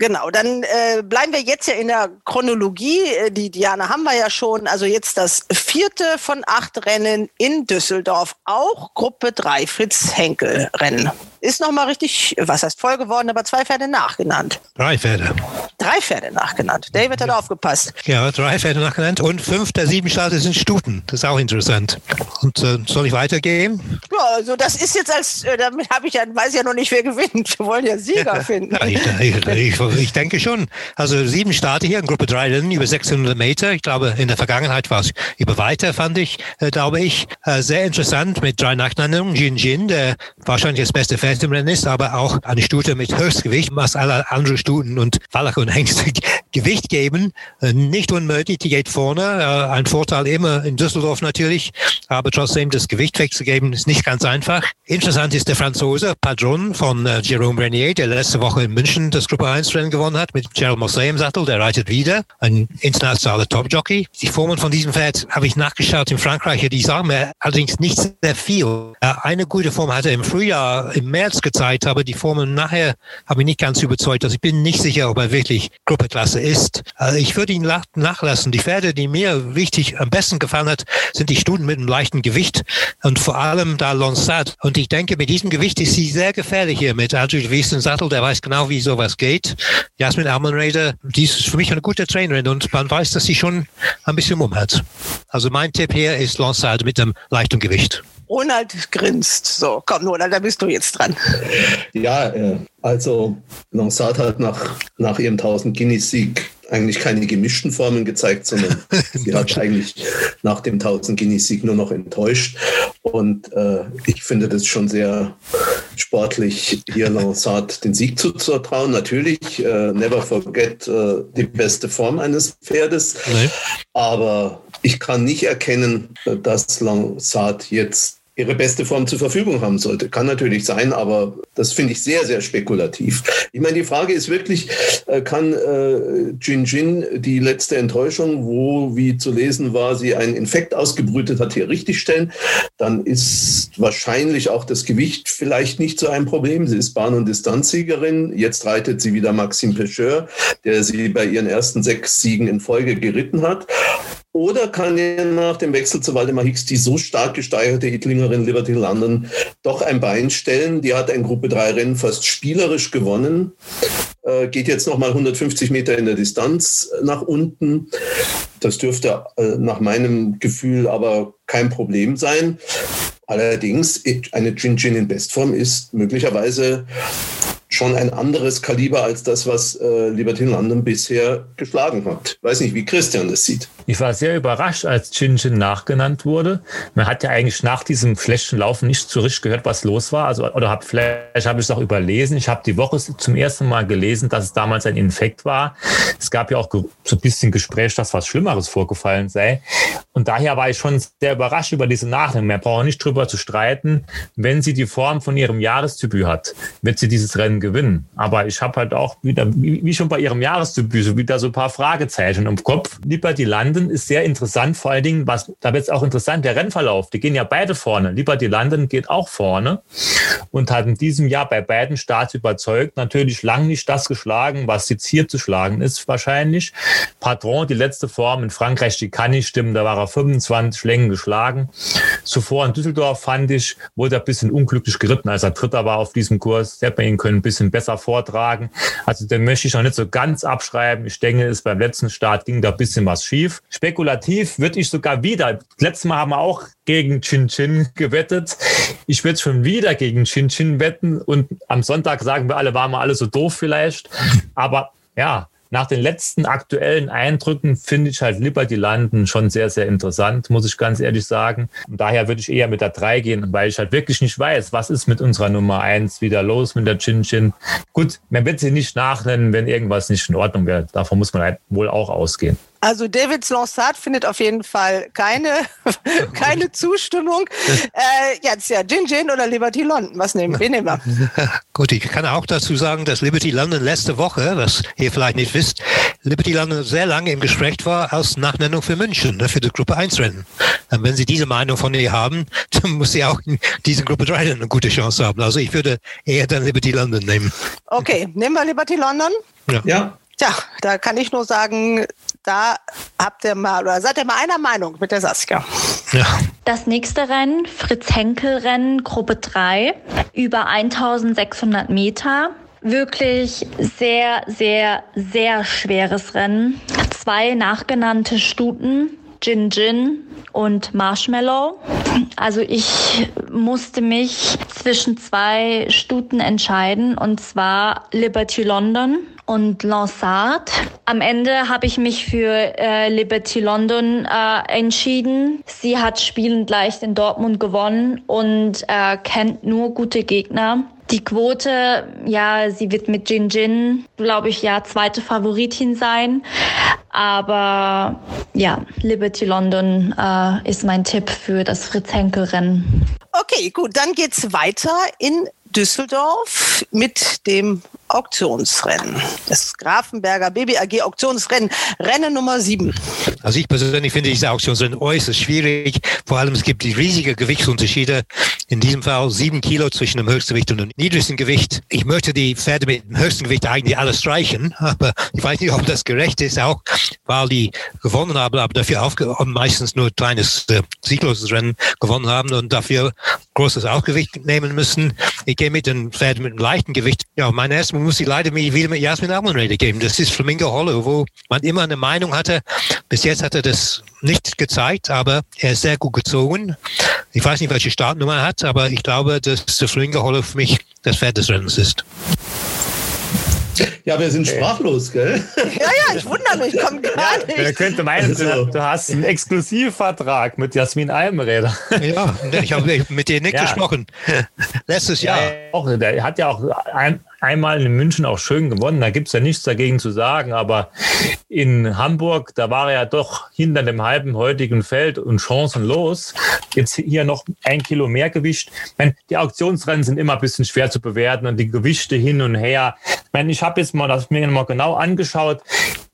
Genau, dann äh, bleiben wir jetzt ja in der Chronologie. Äh, die Diana haben wir ja schon. Also jetzt das vierte von acht Rennen in Düsseldorf. Auch Gruppe 3 Fritz Henkel Rennen. Ist nochmal richtig, was heißt voll geworden, aber zwei Pferde nachgenannt. Drei Pferde. Drei Pferde nachgenannt. David hat aufgepasst. Ja, drei Pferde nachgenannt und fünf der sieben Starter sind Stuten. Das ist auch interessant. Und äh, soll ich weitergehen? Ja, also das ist jetzt als, äh, damit habe ich ja, weiß ja noch nicht, wer gewinnt. Wir wollen ja Sieger (laughs) finden. Ja, ich, ich, ich, denke schon. Also sieben Starter hier in Gruppe 3 Rennen über 600 Meter. Ich glaube, in der Vergangenheit war es über weiter, fand ich, äh, glaube ich. Äh, sehr interessant mit drei Nachnennungen. Jin Jin, der wahrscheinlich das beste Pferd im Rennen ist, aber auch eine Stute mit Höchstgewicht, was alle anderen Stuten und Wallach und Hengste (laughs) Gewicht geben. Äh, nicht unmöglich, die geht vorne. Äh, ein Vorteil immer in Düsseldorf natürlich, aber trotzdem das Gewicht wegzugeben ist nicht ganz einfach. Interessant ist der Franzose Padron von äh, Jerome Renier, der letzte Woche in München das Gruppe 1 Rennen gewonnen hat mit Gerald Mossé im Sattel. Der reitet wieder. Ein internationaler Top-Jockey. Die Formen von diesem Pferd habe ich nachgeschaut in Frankreich. Die sagen mir allerdings nicht sehr viel. Eine gute Form hat er im Frühjahr, im März gezeigt, aber die Formen nachher habe ich nicht ganz überzeugt. Also ich bin nicht sicher, ob er wirklich Gruppeklasse ist. Also ich würde ihn nachlassen. Die Pferde, die mir wichtig am besten gefallen hat, sind die Studen mit einem leichten Gewicht und vor allem da Lonsat. Und ich denke, mit diesem Gewicht ist sie sehr gefährlich hier mit Aldrich Wies Sattel. Der weiß genau, wie sowas geht. Jasmin Almenreder, die ist für mich eine gute Trainerin und man weiß, dass sie schon ein bisschen Mumm hat. Also mein Tipp hier ist Lonsat mit einem leichten Gewicht. Ronald grinst. So, komm, Ronald, da bist du jetzt dran. Ja, äh, also Lansat hat nach, nach ihrem 1000 Guinness-Sieg eigentlich keine gemischten Formen gezeigt, sondern (laughs) sie hat eigentlich nach dem 1000 Guinness-Sieg nur noch enttäuscht. Und äh, ich finde das schon sehr sportlich, hier Lansat den Sieg zuzutrauen. Natürlich, äh, never forget äh, die beste Form eines Pferdes. Nee. Aber ich kann nicht erkennen, dass Lansat jetzt ihre beste Form zur Verfügung haben sollte. Kann natürlich sein, aber das finde ich sehr, sehr spekulativ. Ich meine, die Frage ist wirklich, äh, kann äh, Jin Jin die letzte Enttäuschung, wo, wie zu lesen war, sie einen Infekt ausgebrütet hat, hier richtigstellen? Dann ist wahrscheinlich auch das Gewicht vielleicht nicht so ein Problem. Sie ist Bahn- und Distanzsiegerin. Jetzt reitet sie wieder Maxime Pecheur, der sie bei ihren ersten sechs Siegen in Folge geritten hat. Oder kann er nach dem Wechsel zu Waldemar Hicks die so stark gesteigerte Idlingerin Liberty London doch ein Bein stellen? Die hat ein Gruppe 3 Rennen fast spielerisch gewonnen, äh, geht jetzt nochmal 150 Meter in der Distanz nach unten. Das dürfte äh, nach meinem Gefühl aber kein Problem sein. Allerdings, eine Gin Gin in Bestform ist möglicherweise schon ein anderes Kaliber als das, was äh, Liberty London bisher geschlagen hat. Weiß nicht, wie Christian das sieht. Ich war sehr überrascht, als Chin Chin nachgenannt wurde. Man hat ja eigentlich nach diesem schlechten Laufen nicht so richtig gehört, was los war. Also, oder hab, vielleicht habe ich es auch überlesen. Ich habe die Woche zum ersten Mal gelesen, dass es damals ein Infekt war. Es gab ja auch so ein bisschen Gespräch, dass was Schlimmeres vorgefallen sei. Und daher war ich schon sehr überrascht über diese Nachricht. Man braucht nicht drüber zu streiten. Wenn sie die Form von ihrem Jahresdebüt hat, wird sie dieses Rennen gewinnen. Aber ich habe halt auch wieder, wie schon bei ihrem Jahresdebüt, so wieder so ein paar Fragezeichen im Kopf. Lieber die Landen ist sehr interessant, vor allen Dingen, was, da wird es auch interessant, der Rennverlauf. Die gehen ja beide vorne. Lieber die Landen geht auch vorne und hat in diesem Jahr bei beiden Starts überzeugt. Natürlich lang nicht das geschlagen, was jetzt hier zu schlagen ist, wahrscheinlich. Patron, die letzte Form in Frankreich, die kann nicht stimmen. Da war er 25 Längen geschlagen. Zuvor in Düsseldorf fand ich, wurde er ein bisschen unglücklich geritten, als er Dritter war auf diesem Kurs. Hätte man ihn können ein bisschen besser vortragen. Also den möchte ich noch nicht so ganz abschreiben. Ich denke, es beim letzten Start ging da ein bisschen was schief. Spekulativ würde ich sogar wieder, letztes Mal haben wir auch gegen Chin Chin gewettet. Ich würde schon wieder gegen Chin Chin wetten und am Sonntag sagen wir alle, waren wir alle so doof vielleicht. Aber ja, nach den letzten aktuellen Eindrücken finde ich halt Liberty Landen schon sehr, sehr interessant, muss ich ganz ehrlich sagen. Und daher würde ich eher mit der 3 gehen, weil ich halt wirklich nicht weiß, was ist mit unserer Nummer 1 wieder los mit der Chin Chin. Gut, man wird sie nicht nachnennen, wenn irgendwas nicht in Ordnung wäre. Davon muss man halt wohl auch ausgehen. Also David Lansat findet auf jeden Fall keine, (laughs) keine Zustimmung. (laughs) Äh, jetzt ja, Gin Gin oder Liberty London, was nehmen wir? Nehmen wir. (laughs) Gut, ich kann auch dazu sagen, dass Liberty London letzte Woche, was ihr vielleicht nicht wisst, Liberty London sehr lange im Gespräch war als Nachnennung für München, ne, für das Gruppe 1 Rennen. Und wenn Sie diese Meinung von ihr haben, dann muss sie auch in diesen Gruppe 3 Rennen eine gute Chance haben. Also ich würde eher dann Liberty London nehmen. Okay, nehmen wir Liberty London? Ja. ja. Tja, da kann ich nur sagen, da habt ihr mal oder seid ihr mal einer Meinung mit der Saskia. Ja. Das nächste Rennen, Fritz Henkel Rennen, Gruppe 3, über 1600 Meter. Wirklich sehr, sehr, sehr schweres Rennen. Zwei nachgenannte Stuten, Gin Gin und Marshmallow. Also ich musste mich zwischen zwei Stuten entscheiden und zwar Liberty London und Lansard. Am Ende habe ich mich für äh, Liberty London äh, entschieden. Sie hat spielend leicht in Dortmund gewonnen und äh, kennt nur gute Gegner. Die Quote, ja, sie wird mit Jin Jin, glaube ich, ja, zweite Favoritin sein. Aber ja, Liberty London äh, ist mein Tipp für das Fritz-Henkel-Rennen. Okay, gut, dann geht's weiter in Düsseldorf mit dem Auktionsrennen. Das Grafenberger Baby AG Auktionsrennen, Rennen Nummer 7. Also ich persönlich finde diese Auktionsrennen äußerst schwierig. Vor allem es gibt riesige Gewichtsunterschiede. In diesem Fall sieben Kilo zwischen dem Höchstgewicht und dem niedrigsten Gewicht. Ich möchte die Pferde mit dem höchsten Gewicht eigentlich alles streichen, (laughs) aber ich weiß nicht, ob das gerecht ist, auch weil die gewonnen haben, aber dafür auch meistens nur kleines äh, siegloses Rennen gewonnen haben und dafür großes Aufgewicht nehmen müssen. Ich gehe mit den Pferden mit einem leichten Gewicht. Ja, mein erstes muss ich leider wieder mit Jasmin Abmanrede geben. Das ist Flamingo Hollow, wo man immer eine Meinung hatte. Bis jetzt hat er das nicht gezeigt, aber er ist sehr gut gezogen. Ich weiß nicht, welche Startnummer er hat, aber ich glaube, dass der Flamingo Hollow für mich das Pferd des Rennens ist. Ja, wir sind sprachlos, gell? Ja, ja, ich wundere mich, komm (laughs) gar nicht. Wer könnte meinen, du, du hast einen Exklusivvertrag mit Jasmin Almräder. Ja, ich habe mit dir nicht ja. gesprochen. Letztes Jahr. Ja, auch, der hat ja auch ein, einmal in München auch schön gewonnen. Da gibt es ja nichts dagegen zu sagen. Aber in Hamburg, da war er ja doch hinter dem halben heutigen Feld und chancenlos. Jetzt hier noch ein Kilo mehr Gewicht. Ich meine, die Auktionsrennen sind immer ein bisschen schwer zu bewerten und die Gewichte hin und her. Ich meine, ich habe jetzt mal das mir mal genau angeschaut.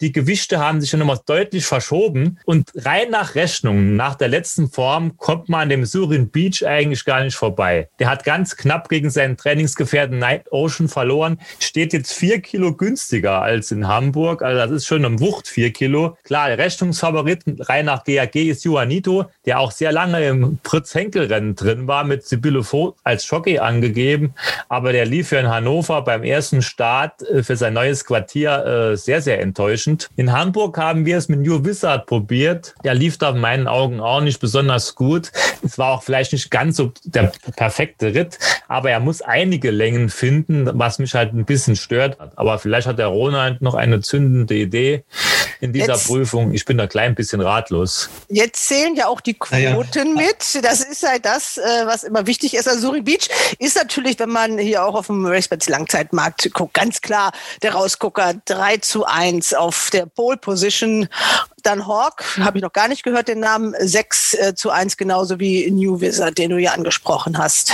Die Gewichte haben sich schon nochmal deutlich verschoben und rein nach Rechnung, nach der letzten Form, kommt man an dem Surin Beach eigentlich gar nicht vorbei. Der hat ganz knapp gegen seinen Trainingsgefährten Night Ocean verloren verloren, steht jetzt vier Kilo günstiger als in Hamburg. Also das ist schon eine Wucht, vier Kilo. Klar, der Rechnungsfavorit rein nach GAG ist Juanito, der auch sehr lange im Fritz-Henkel-Rennen drin war, mit Sibylle Vogt als Jockey angegeben. Aber der lief für in Hannover beim ersten Start äh, für sein neues Quartier äh, sehr, sehr enttäuschend. In Hamburg haben wir es mit New Wizard probiert. Der lief da in meinen Augen auch nicht besonders gut. Es war auch vielleicht nicht ganz so der perfekte Ritt, aber er muss einige Längen finden, was mich mich halt ein bisschen stört. Aber vielleicht hat der Ronald noch eine zündende Idee in dieser jetzt, Prüfung. Ich bin da klein bisschen ratlos. Jetzt zählen ja auch die Quoten ja. mit. Das ist halt das, äh, was immer wichtig ist. Also Suri Beach ist natürlich, wenn man hier auch auf dem Racebets Langzeitmarkt guckt, ganz klar der Rausgucker 3 zu 1 auf der Pole Position. Dann Hawk, habe ich noch gar nicht gehört, den Namen 6 äh, zu 1, genauso wie New Wizard, den du ja angesprochen hast.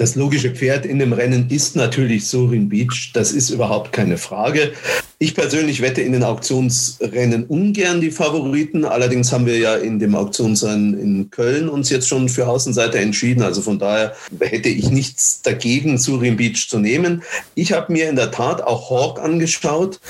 Das logische Pferd in dem Rennen ist natürlich Sorin Beach. Das ist überhaupt keine Frage. Ich persönlich wette in den Auktionsrennen ungern die Favoriten. Allerdings haben wir ja in dem Auktionsrennen in Köln uns jetzt schon für Außenseiter entschieden. Also von daher hätte ich nichts dagegen, Surin Beach zu nehmen. Ich habe mir in der Tat auch Hawk angeschaut.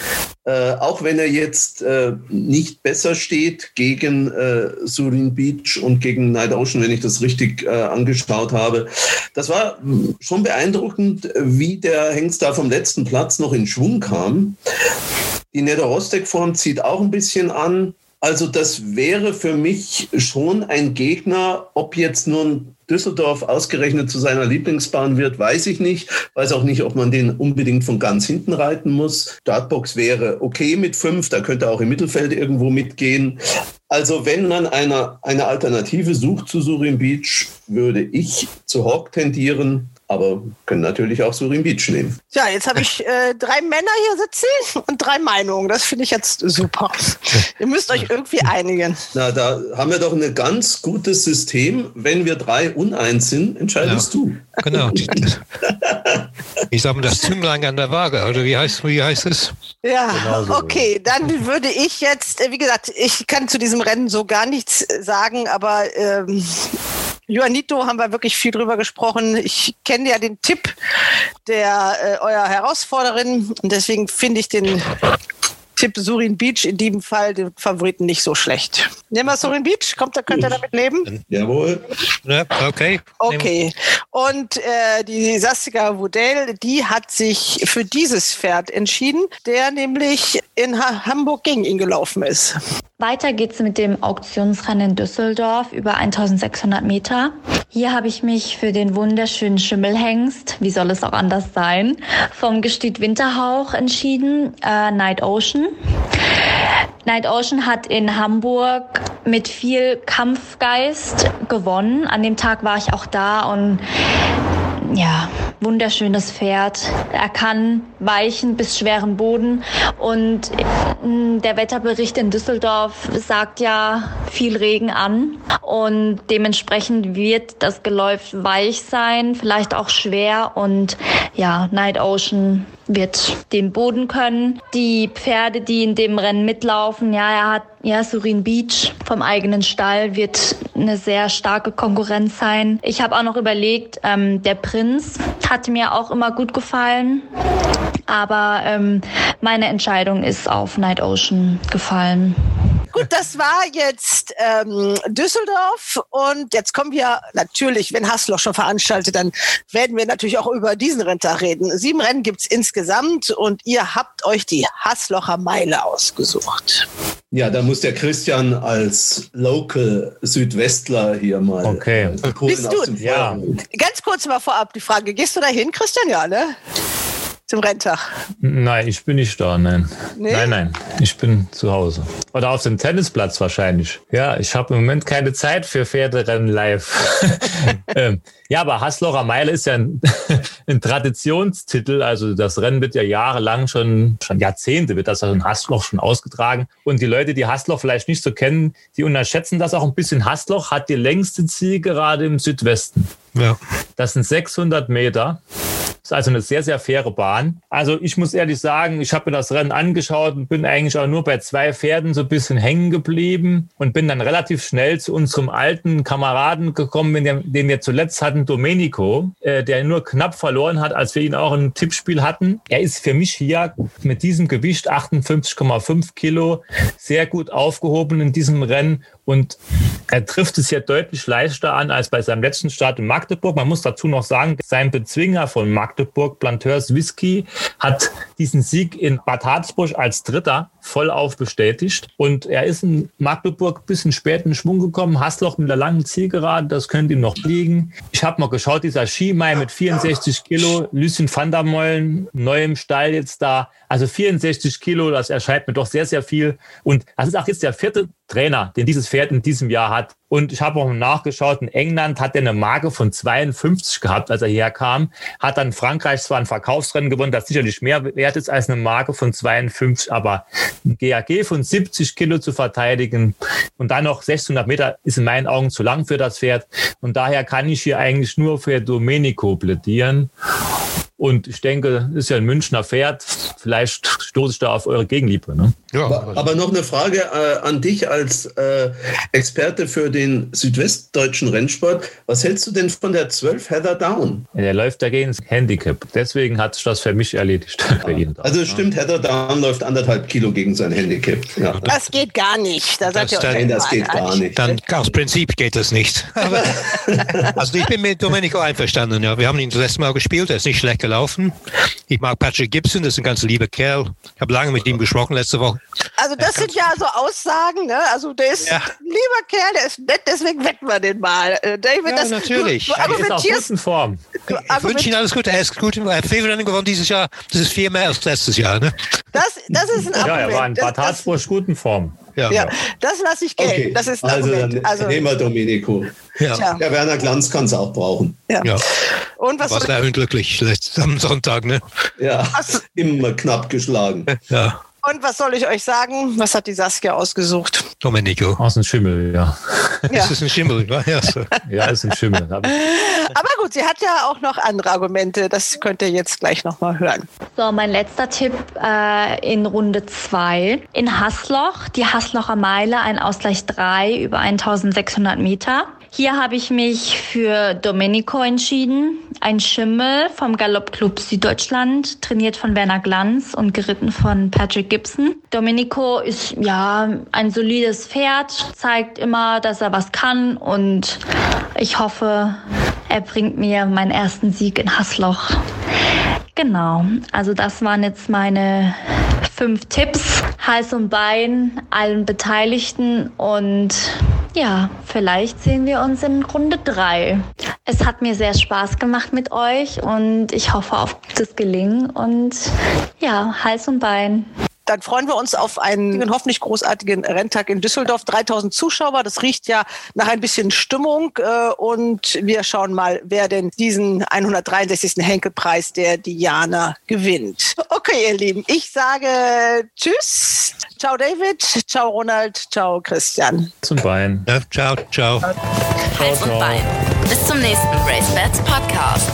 Äh, auch wenn er jetzt äh, nicht besser steht gegen äh, Surin Beach und gegen Night Ocean, wenn ich das richtig äh, angeschaut habe. Das war schon beeindruckend, wie der Hengst da vom letzten Platz noch in Schwung kam. Die Nedorostek-Form zieht auch ein bisschen an. Also das wäre für mich schon ein Gegner, ob jetzt nun Düsseldorf ausgerechnet zu seiner Lieblingsbahn wird, weiß ich nicht. Weiß auch nicht, ob man den unbedingt von ganz hinten reiten muss. Dartbox wäre okay mit fünf, da könnte auch im Mittelfeld irgendwo mitgehen. Also wenn man eine, eine Alternative sucht zu Surin Beach, würde ich zu Hawk tendieren aber können natürlich auch Surin Beach nehmen. Ja, jetzt habe ich äh, drei Männer hier sitzen und drei Meinungen. Das finde ich jetzt super. Ihr müsst euch irgendwie einigen. Na, da haben wir doch ein ganz gutes System. Wenn wir drei uneins sind, entscheidest ja, du. Genau. (laughs) ich sage mal das Zünglein an der Waage, oder wie heißt, wie heißt es? Ja, genau okay. Dann würde ich jetzt, äh, wie gesagt, ich kann zu diesem Rennen so gar nichts sagen, aber ähm, Joanito haben wir wirklich viel drüber gesprochen. Ich kenne ja den Tipp der äh, eurer Herausforderin und deswegen finde ich den Tipp Surin Beach in diesem Fall den Favoriten nicht so schlecht. Nehmen wir Surin Beach, kommt, da könnt ihr damit leben? Jawohl. Ja, okay. Okay. Und äh, die Saskia Wudel, die hat sich für dieses Pferd entschieden, der nämlich in ha Hamburg gegen ihn gelaufen ist. Weiter geht's mit dem Auktionsrennen in Düsseldorf über 1600 Meter. Hier habe ich mich für den wunderschönen Schimmelhengst, wie soll es auch anders sein, vom Gestüt Winterhauch entschieden, äh, Night Ocean. Night Ocean hat in Hamburg mit viel Kampfgeist gewonnen. An dem Tag war ich auch da und ja, wunderschönes Pferd. Er kann weichen bis schweren Boden und mm, der Wetterbericht in Düsseldorf sagt ja viel Regen an und dementsprechend wird das Geläuf weich sein, vielleicht auch schwer und ja, Night Ocean wird den Boden können. Die Pferde, die in dem Rennen mitlaufen, ja, er hat ja, Surin Beach vom eigenen Stall wird eine sehr starke Konkurrenz sein. Ich habe auch noch überlegt, ähm, der Prinz hat mir auch immer gut gefallen, aber ähm, meine Entscheidung ist auf Night Ocean gefallen. Gut, das war jetzt ähm, Düsseldorf und jetzt kommen wir natürlich, wenn Hassloch schon veranstaltet, dann werden wir natürlich auch über diesen Renntag reden. Sieben Rennen gibt's insgesamt und ihr habt euch die Hasslocher Meile ausgesucht. Ja, da muss der Christian als Local Südwestler hier mal Okay. äh, Bist du- Ja. Ganz kurz mal vorab die Frage, gehst du da hin, Christian? Ja, ne? Zum Renntag. Nein, ich bin nicht da, nein. Nee? Nein, nein, ich bin zu Hause. Oder auf dem Tennisplatz wahrscheinlich. Ja, ich habe im Moment keine Zeit für Pferderennen live. (laughs) ähm, ja, aber Haslocher Meile ist ja ein, (laughs) ein Traditionstitel. Also das Rennen wird ja jahrelang schon, schon Jahrzehnte wird das also in Hasloch schon ausgetragen. Und die Leute, die Hasloch vielleicht nicht so kennen, die unterschätzen das auch ein bisschen. Hasloch hat die längste Zielgerade im Südwesten. Ja. Das sind 600 Meter. Ist also eine sehr, sehr faire Bahn. Also ich muss ehrlich sagen, ich habe mir das Rennen angeschaut und bin eigentlich auch nur bei zwei Pferden so ein bisschen hängen geblieben und bin dann relativ schnell zu unserem alten Kameraden gekommen, den, wir- zuletzt hatten, Domenico, äh, der nur knapp verloren hat, als wir ihn auch im Tippspiel hatten. Er ist für mich hier mit diesem Gewicht 58,5 Kilo sehr gut aufgehoben in diesem Rennen und er trifft es hier deutlich leichter an als bei seinem letzten Start in Magdeburg. Man muss dazu noch sagen, sein Bezwinger von Magdeburg, Planteurs Whisky, hat diesen Sieg in Bad Harzburg als Dritter vollauf bestätigt. Und er ist in Magdeburg ein bisschen spät in Schwung gekommen. Hasloch mit der langen Zielgerade, das könnte ihm noch liegen. Ich habe mal geschaut, dieser Skimai mit 64 Kilo, Lucien van der Meulen, neu im Stall jetzt da. Also 64 Kilo, das erscheint mir doch sehr, sehr viel. Und das ist auch jetzt der vierte Trainer, den dieses Pferd in diesem Jahr hat. Und ich habe auch nachgeschaut, in England hat er eine Marke von 52 gehabt, als er hierher kam. Hat dann Frankreich zwar ein Verkaufsrennen gewonnen, das sicherlich mehr wert ist als eine Marke von 52, aber ein GAG von 70 Kilo zu verteidigen und dann noch 600 Meter ist in meinen Augen zu lang für das Pferd. Und daher kann ich hier eigentlich nur für Domenico plädieren. Und ich denke, das ist ja ein Münchner Pferd. Vielleicht stoße ich da auf eure Gegenliebe. Ne? Ja, Aber, aber noch eine Frage äh, an dich als äh, Experte für den südwestdeutschen Rennsport. Was hältst du denn von der 12 Heather Down? Der läuft dagegen ins Handicap. Deswegen hat sich das für mich erledigt. (laughs) Ihm da. Also es stimmt, Heather Down läuft anderthalb Kilo gegen sein Handicap. Ja. Das geht gar nicht. Da Das- ihr euch Nein, das geht gar nicht. Dann aus Prinzip geht das nicht. (laughs) Aber, also ich bin mit Domenico einverstanden. Ja. Wir haben ihn das letzte Mal gespielt, er ist nicht schlecht gelaufen. Ich mag Patrick Gibson, das ist ein ganz lieber Kerl. Ich habe lange mit ihm gesprochen letzte Woche. Also das sind ja so Aussagen, ne? Also der ist Ja. ein lieber Kerl, der ist nett, deswegen wetten wir den mal. Äh, David, Ja, das, natürlich. Du, du Er ist auch argumentierst, gut in Form. du Ich wünsche ihm alles Gute. Er ist gut. Er hat vier Rennen gewonnen dieses Jahr. Das ist viel mehr als letztes Jahr. Ne? das, das ist ein Argument. Ja, er war in Bad Harzburg gut in Form. Ja, das lasse ich gelten. Okay, Das ist ein also Argument. dann Also, nehmen wir Domenico. Ja. Der Werner Glanz kann es auch brauchen. ja. Ja. Und was War soll sehr unglücklich letzt- (laughs) am Sonntag. Ne? Ja, immer knapp geschlagen. Ja. Und was soll ich euch sagen? Was hat die Saskia ausgesucht? Domenico. Aus dem Schimmel, ja. (laughs) Ja. Das ist ein Schimmel. wa? Ja, so. (laughs) Ja, ist ein Schimmel. Aber gut, sie hat ja auch noch andere Argumente. Das könnt ihr jetzt gleich nochmal hören. So, mein letzter Tipp äh, in Runde 2. In Hasloch, die Haslocher Meile, ein Ausgleich 3 über 1600 Meter. Hier habe ich mich für Domenico entschieden. Ein Schimmel vom Galoppclub Süddeutschland, trainiert von Werner Glanz und geritten von Patrick Gibson. Domenico ist ja ein solides Pferd, zeigt immer, dass er was kann und ich hoffe, er bringt mir meinen ersten Sieg in Hassloch. Genau, also das waren jetzt meine fünf Tipps. Hals und Bein allen Beteiligten und ja, vielleicht sehen wir uns in Runde drei. Es hat mir sehr Spaß gemacht mit euch und ich hoffe auf gutes Gelingen und ja, Hals und Bein dann freuen wir uns auf einen hoffentlich großartigen Renntag in Düsseldorf. 3000 Zuschauer, das riecht ja nach ein bisschen Stimmung. Äh, und wir schauen mal, wer denn diesen 163. Henkelpreis der Diana gewinnt. Okay, ihr Lieben, ich sage Tschüss. Ciao David, ciao Ronald, ciao Christian. Zum Bein. Ja, ciao, ciao. Hals und Bein. Bis zum nächsten Race Bats Podcast.